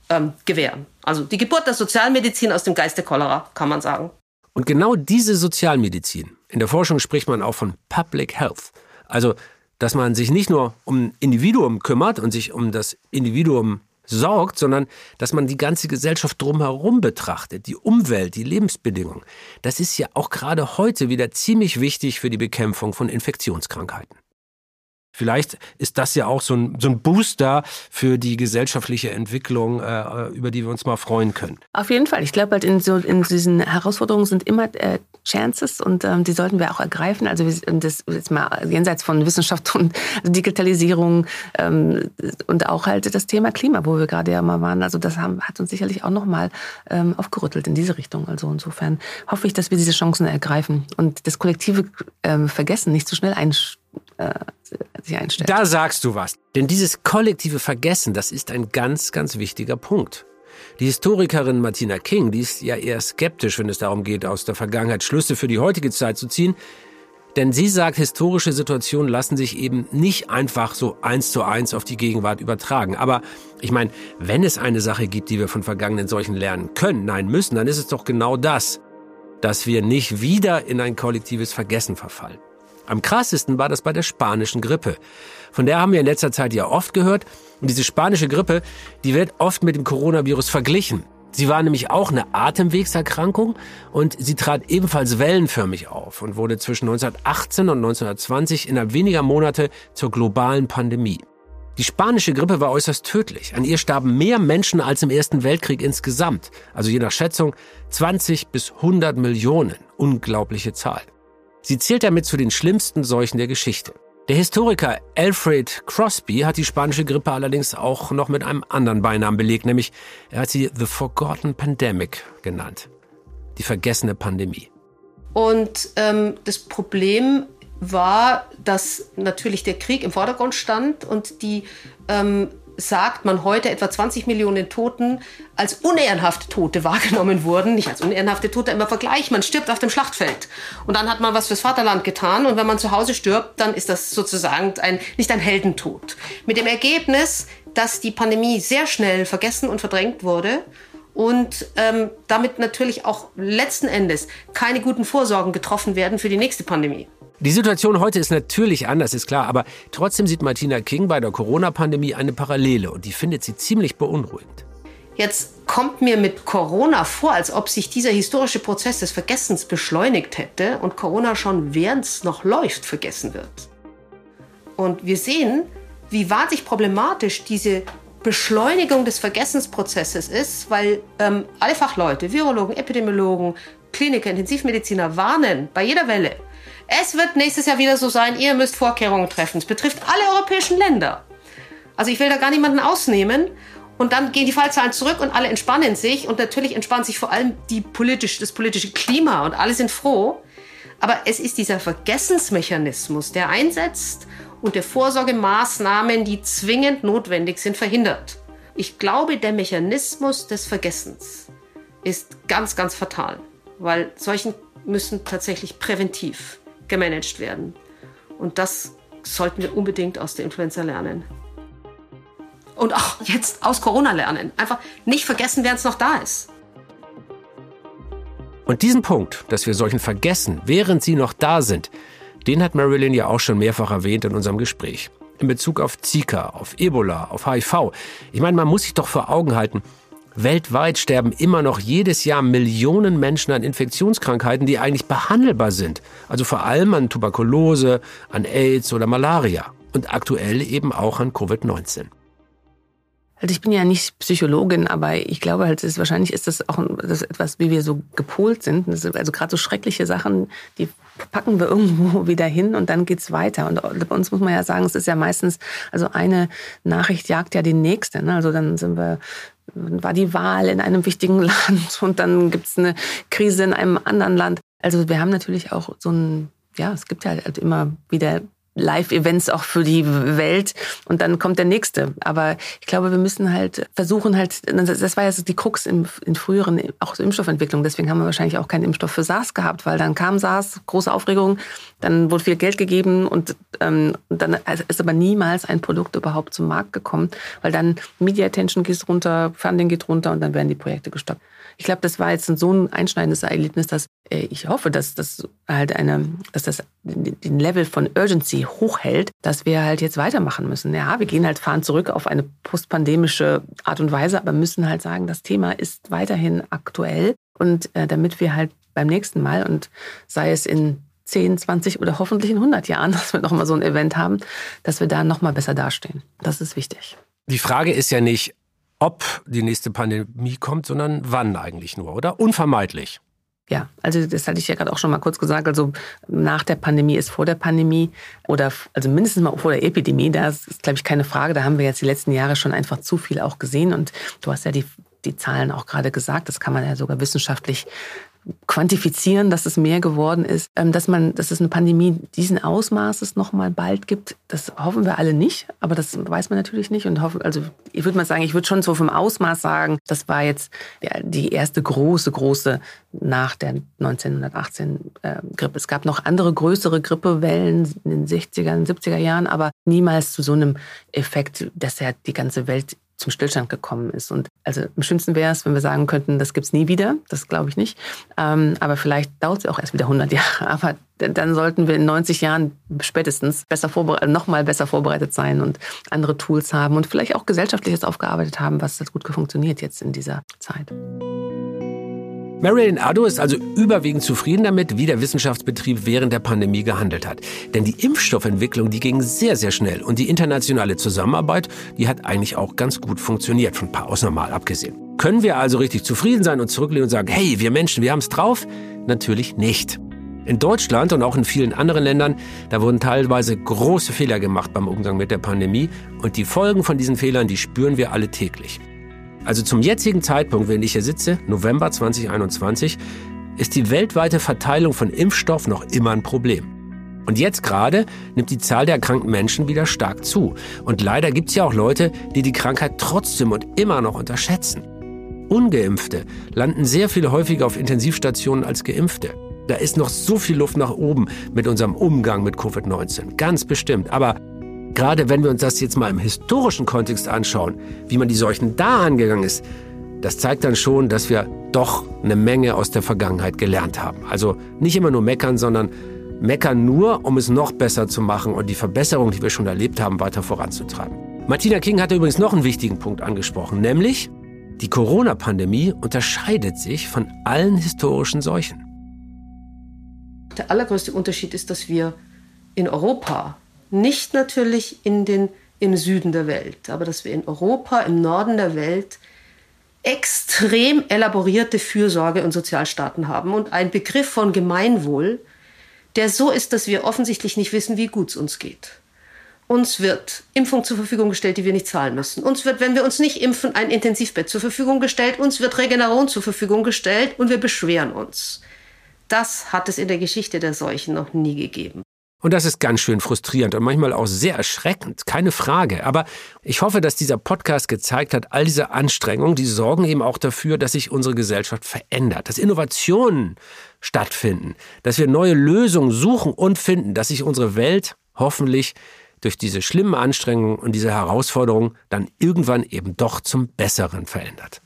ähm, gewähren. Also die Geburt der Sozialmedizin aus dem Geist der Cholera, kann man sagen. Und genau diese Sozialmedizin In der Forschung spricht man auch von Public Health. Also, dass man sich nicht nur um Individuum kümmert und sich um das Individuum sorgt, sondern dass man die ganze Gesellschaft drumherum betrachtet, die Umwelt, die Lebensbedingungen. Das ist ja auch gerade heute wieder ziemlich wichtig für die Bekämpfung von Infektionskrankheiten. Vielleicht ist das ja auch so ein, so ein Booster für die gesellschaftliche Entwicklung, äh, über die wir uns mal freuen können. Auf jeden Fall. Ich glaube, halt in, so, in diesen Herausforderungen sind immer äh, Chances und ähm, die sollten wir auch ergreifen. Also das jetzt mal jenseits von Wissenschaft und Digitalisierung ähm, und auch halt das Thema Klima, wo wir gerade ja mal waren. Also das haben, hat uns sicherlich auch noch mal ähm, aufgerüttelt in diese Richtung. Also insofern hoffe ich, dass wir diese Chancen ergreifen und das kollektive ähm, Vergessen nicht zu so schnell einstellen äh, sich einstellt. Da sagst du was. Denn dieses kollektive Vergessen, das ist ein ganz, ganz wichtiger Punkt. Die Historikerin Martina King, die ist ja eher skeptisch, wenn es darum geht, aus der Vergangenheit Schlüsse für die heutige Zeit zu ziehen. Denn sie sagt, historische Situationen lassen sich eben nicht einfach so eins zu eins auf die Gegenwart übertragen. Aber ich meine, wenn es eine Sache gibt, die wir von vergangenen Seuchen lernen können, nein müssen, dann ist es doch genau das, dass wir nicht wieder in ein kollektives Vergessen verfallen. Am krassesten war das bei der spanischen Grippe. Von der haben wir in letzter Zeit ja oft gehört. Und diese spanische Grippe, die wird oft mit dem Coronavirus verglichen. Sie war nämlich auch eine Atemwegserkrankung und sie trat ebenfalls wellenförmig auf und wurde zwischen 1918 und 1920 innerhalb weniger Monate zur globalen Pandemie. Die spanische Grippe war äußerst tödlich. An ihr starben mehr Menschen als im Ersten Weltkrieg insgesamt. Also je nach Schätzung 20 bis 100 Millionen. Unglaubliche Zahl. Sie zählt damit zu den schlimmsten Seuchen der Geschichte. Der Historiker Alfred Crosby hat die spanische Grippe allerdings auch noch mit einem anderen Beinamen belegt, nämlich er hat sie The Forgotten Pandemic genannt. Die vergessene Pandemie. Und ähm, das Problem war, dass natürlich der Krieg im Vordergrund stand und die ähm, sagt man heute etwa 20 Millionen Toten als unehrenhafte Tote wahrgenommen wurden. Nicht als unehrenhafte Tote im Vergleich. Man stirbt auf dem Schlachtfeld. Und dann hat man was fürs Vaterland getan. Und wenn man zu Hause stirbt, dann ist das sozusagen ein, nicht ein Heldentod. Mit dem Ergebnis, dass die Pandemie sehr schnell vergessen und verdrängt wurde und ähm, damit natürlich auch letzten Endes keine guten Vorsorgen getroffen werden für die nächste Pandemie. Die Situation heute ist natürlich anders, ist klar, aber trotzdem sieht Martina King bei der Corona-Pandemie eine Parallele und die findet sie ziemlich beunruhigend. Jetzt kommt mir mit Corona vor, als ob sich dieser historische Prozess des Vergessens beschleunigt hätte und Corona schon während es noch läuft vergessen wird. Und wir sehen, wie wahnsinnig problematisch diese Beschleunigung des Vergessensprozesses ist, weil ähm, alle Fachleute, Virologen, Epidemiologen, Kliniker, Intensivmediziner warnen bei jeder Welle, es wird nächstes Jahr wieder so sein, ihr müsst Vorkehrungen treffen. Es betrifft alle europäischen Länder. Also ich will da gar niemanden ausnehmen. Und dann gehen die Fallzahlen zurück und alle entspannen sich. Und natürlich entspannt sich vor allem die politisch, das politische Klima und alle sind froh. Aber es ist dieser Vergessensmechanismus, der einsetzt und der Vorsorgemaßnahmen, die zwingend notwendig sind, verhindert. Ich glaube, der Mechanismus des Vergessens ist ganz, ganz fatal, weil solchen müssen tatsächlich präventiv gemanagt werden. Und das sollten wir unbedingt aus der Influenza lernen. Und auch jetzt aus Corona lernen. Einfach nicht vergessen, wer es noch da ist. Und diesen Punkt, dass wir solchen vergessen, während sie noch da sind, den hat Marilyn ja auch schon mehrfach erwähnt in unserem Gespräch. In Bezug auf Zika, auf Ebola, auf HIV. Ich meine, man muss sich doch vor Augen halten, Weltweit sterben immer noch jedes Jahr Millionen Menschen an Infektionskrankheiten, die eigentlich behandelbar sind. Also vor allem an Tuberkulose, an AIDS oder Malaria. Und aktuell eben auch an Covid-19. Also ich bin ja nicht Psychologin, aber ich glaube halt, ist, wahrscheinlich ist das auch das etwas, wie wir so gepolt sind. also gerade so schreckliche Sachen, die packen wir irgendwo wieder hin und dann geht's weiter. Und bei uns muss man ja sagen, es ist ja meistens, also eine Nachricht jagt ja die nächste. Ne? Also dann sind wir war die Wahl in einem wichtigen Land und dann gibt es eine Krise in einem anderen Land. Also wir haben natürlich auch so ein, ja, es gibt ja halt immer wieder Live-Events auch für die Welt und dann kommt der nächste. Aber ich glaube, wir müssen halt versuchen halt, das war ja so die Krux in, in früheren, auch Impfstoffentwicklung. Deswegen haben wir wahrscheinlich auch keinen Impfstoff für SARS gehabt, weil dann kam SARS, große Aufregung, dann wurde viel Geld gegeben und ähm, dann ist aber niemals ein Produkt überhaupt zum Markt gekommen, weil dann Media Attention geht runter, Funding geht runter und dann werden die Projekte gestoppt. ich glaube, das war jetzt so ein einschneidendes Erlebnis, dass äh, ich hoffe, dass das halt eine, dass das den Level von Urgency hochhält, dass wir halt jetzt weitermachen müssen. Ja, wir gehen halt fahren zurück auf eine postpandemische Art und Weise, aber müssen halt sagen, das Thema ist weiterhin aktuell und äh, damit wir halt beim nächsten Mal und sei es in 10, 20 oder hoffentlich in 100 Jahren, dass wir nochmal so ein Event haben, dass wir da nochmal besser dastehen. Das ist wichtig. Die Frage ist ja nicht, ob die nächste Pandemie kommt, sondern wann eigentlich nur, oder? Unvermeidlich. Ja, also das hatte ich ja gerade auch schon mal kurz gesagt. Also nach der Pandemie ist vor der Pandemie oder also mindestens mal vor der Epidemie. Da ist, glaube ich, keine Frage. Da haben wir jetzt die letzten Jahre schon einfach zu viel auch gesehen. Und du hast ja die, die Zahlen auch gerade gesagt. Das kann man ja sogar wissenschaftlich quantifizieren, dass es mehr geworden ist, ähm, dass man, dass es eine Pandemie diesen Ausmaßes noch mal bald gibt. Das hoffen wir alle nicht, aber das weiß man natürlich nicht und hoffen, also ich würde mal sagen, ich würde schon so vom Ausmaß sagen, das war jetzt die erste große, große nach der 1918 äh, Grippe. Es gab noch andere größere Grippewellen in den 60er, 70er Jahren, aber niemals zu so einem Effekt, dass ja die ganze Welt zum Stillstand gekommen ist. Und also am schlimmsten wäre es, wenn wir sagen könnten, das gibt's nie wieder. Das glaube ich nicht. Ähm, aber vielleicht dauert es auch erst wieder 100 Jahre. Aber dann sollten wir in 90 Jahren spätestens besser vorbereitet, noch mal besser vorbereitet sein und andere Tools haben und vielleicht auch gesellschaftliches aufgearbeitet haben, was hat gut funktioniert jetzt in dieser Zeit. Marilyn Addo ist also überwiegend zufrieden damit, wie der Wissenschaftsbetrieb während der Pandemie gehandelt hat. Denn die Impfstoffentwicklung, die ging sehr, sehr schnell. Und die internationale Zusammenarbeit, die hat eigentlich auch ganz gut funktioniert, von ein paar Ausnahmen mal abgesehen. Können wir also richtig zufrieden sein und zurücklehnen und sagen, hey, wir Menschen, wir haben es drauf? Natürlich nicht. In Deutschland und auch in vielen anderen Ländern, da wurden teilweise große Fehler gemacht beim Umgang mit der Pandemie. Und die Folgen von diesen Fehlern, die spüren wir alle täglich. Also zum jetzigen Zeitpunkt, wenn ich hier sitze, November 2021, ist die weltweite Verteilung von Impfstoff noch immer ein Problem. Und jetzt gerade nimmt die Zahl der erkrankten Menschen wieder stark zu. Und leider gibt es ja auch Leute, die die Krankheit trotzdem und immer noch unterschätzen. Ungeimpfte landen sehr viel häufiger auf Intensivstationen als Geimpfte. Da ist noch so viel Luft nach oben mit unserem Umgang mit Covid-19. Ganz bestimmt. Aber Gerade wenn wir uns das jetzt mal im historischen Kontext anschauen, wie man die Seuchen da angegangen ist, das zeigt dann schon, dass wir doch eine Menge aus der Vergangenheit gelernt haben. Also nicht immer nur meckern, sondern meckern nur, um es noch besser zu machen und die Verbesserung, die wir schon erlebt haben, weiter voranzutreiben. Martina King hatte übrigens noch einen wichtigen Punkt angesprochen, nämlich die Corona-Pandemie unterscheidet sich von allen historischen Seuchen. Der allergrößte Unterschied ist, dass wir in Europa nicht natürlich in den, im Süden der Welt, aber dass wir in Europa, im Norden der Welt extrem elaborierte Fürsorge- und Sozialstaaten haben und einen Begriff von Gemeinwohl, der so ist, dass wir offensichtlich nicht wissen, wie gut es uns geht. Uns wird Impfung zur Verfügung gestellt, die wir nicht zahlen müssen. Uns wird, wenn wir uns nicht impfen, ein Intensivbett zur Verfügung gestellt. Uns wird Regeneron zur Verfügung gestellt und wir beschweren uns. Das hat es in der Geschichte der Seuchen noch nie gegeben. Und das ist ganz schön frustrierend und manchmal auch sehr erschreckend, keine Frage. Aber ich hoffe, dass dieser Podcast gezeigt hat, all diese Anstrengungen, die sorgen eben auch dafür, dass sich unsere Gesellschaft verändert, dass Innovationen stattfinden, dass wir neue Lösungen suchen und finden, dass sich unsere Welt hoffentlich durch diese schlimmen Anstrengungen und diese Herausforderungen dann irgendwann eben doch zum Besseren verändert.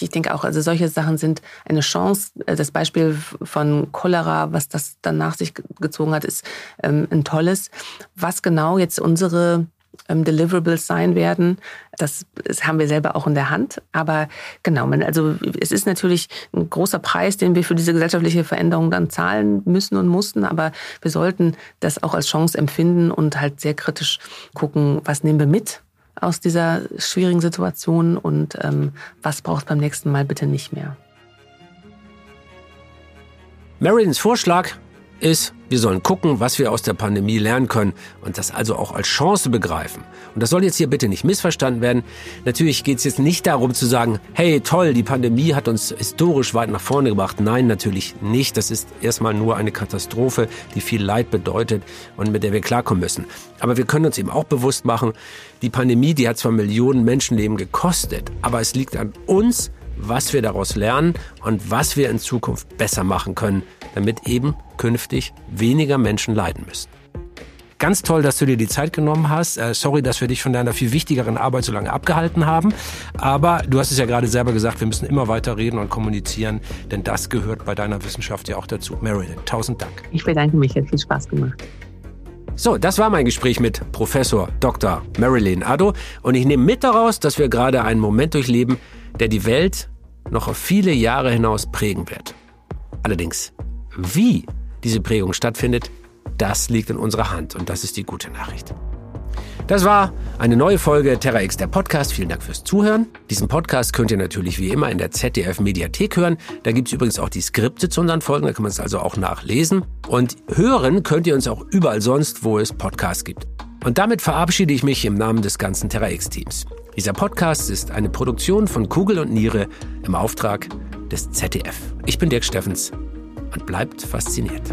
Ich denke auch, also solche Sachen sind eine Chance. Äh, das Beispiel von Cholera, was das dann nach sich gezogen hat, ist ähm, ein tolles. Was genau jetzt unsere ähm, Deliverables sein werden, das, das, haben wir selber auch in der Hand. Aber genau, also es ist natürlich ein großer Preis, den wir für diese gesellschaftliche Veränderung dann zahlen müssen und mussten. Aber wir sollten das auch als Chance empfinden und halt sehr kritisch gucken, was nehmen wir mit aus dieser schwierigen Situation und ähm, was braucht beim nächsten Mal bitte nicht mehr. Marilyns Vorschlag ist, wir sollen gucken, was wir aus der Pandemie lernen können und das also auch als Chance begreifen. Und das soll jetzt hier bitte nicht missverstanden werden. Natürlich geht es jetzt nicht darum zu sagen, hey toll, die Pandemie hat uns historisch weit nach vorne gebracht. Nein, natürlich nicht. Das ist erstmal nur eine Katastrophe, die viel Leid bedeutet und mit der wir klarkommen müssen. Aber wir können uns eben auch bewusst machen, die Pandemie, die hat zwar Millionen Menschenleben gekostet, aber es liegt an uns, was wir daraus lernen und was wir in Zukunft besser machen können, damit eben künftig weniger Menschen leiden müssen. Ganz toll, dass du dir die Zeit genommen hast. Äh, sorry, dass wir dich von deiner viel wichtigeren Arbeit so lange abgehalten haben. Aber du hast es ja gerade selber gesagt, wir müssen immer weiter reden und kommunizieren, denn das gehört bei deiner Wissenschaft ja auch dazu. Marilyn, tausend Dank. Ich bedanke mich, hat viel Spaß gemacht. So, das war mein Gespräch mit Professor Dr. Marilyn Addo und ich nehme mit daraus, dass wir gerade einen Moment durchleben, der die Welt noch auf viele Jahre hinaus prägen wird. Allerdings, wie diese Prägung stattfindet, das liegt in unserer Hand und das ist die gute Nachricht. Das war eine neue Folge Terra X, der Podcast. Vielen Dank fürs Zuhören. Diesen Podcast könnt ihr natürlich wie immer in der ZDF Mediathek hören. Da gibt es übrigens auch die Skripte zu unseren Folgen, da kann man es also auch nachlesen. Und hören könnt ihr uns auch überall sonst, wo es Podcasts gibt. Und damit verabschiede ich mich im Namen des ganzen Terra X-Teams. Dieser Podcast ist eine Produktion von Kugel und Niere im Auftrag des ZDF. Ich bin Dirk Steffens und bleibt fasziniert.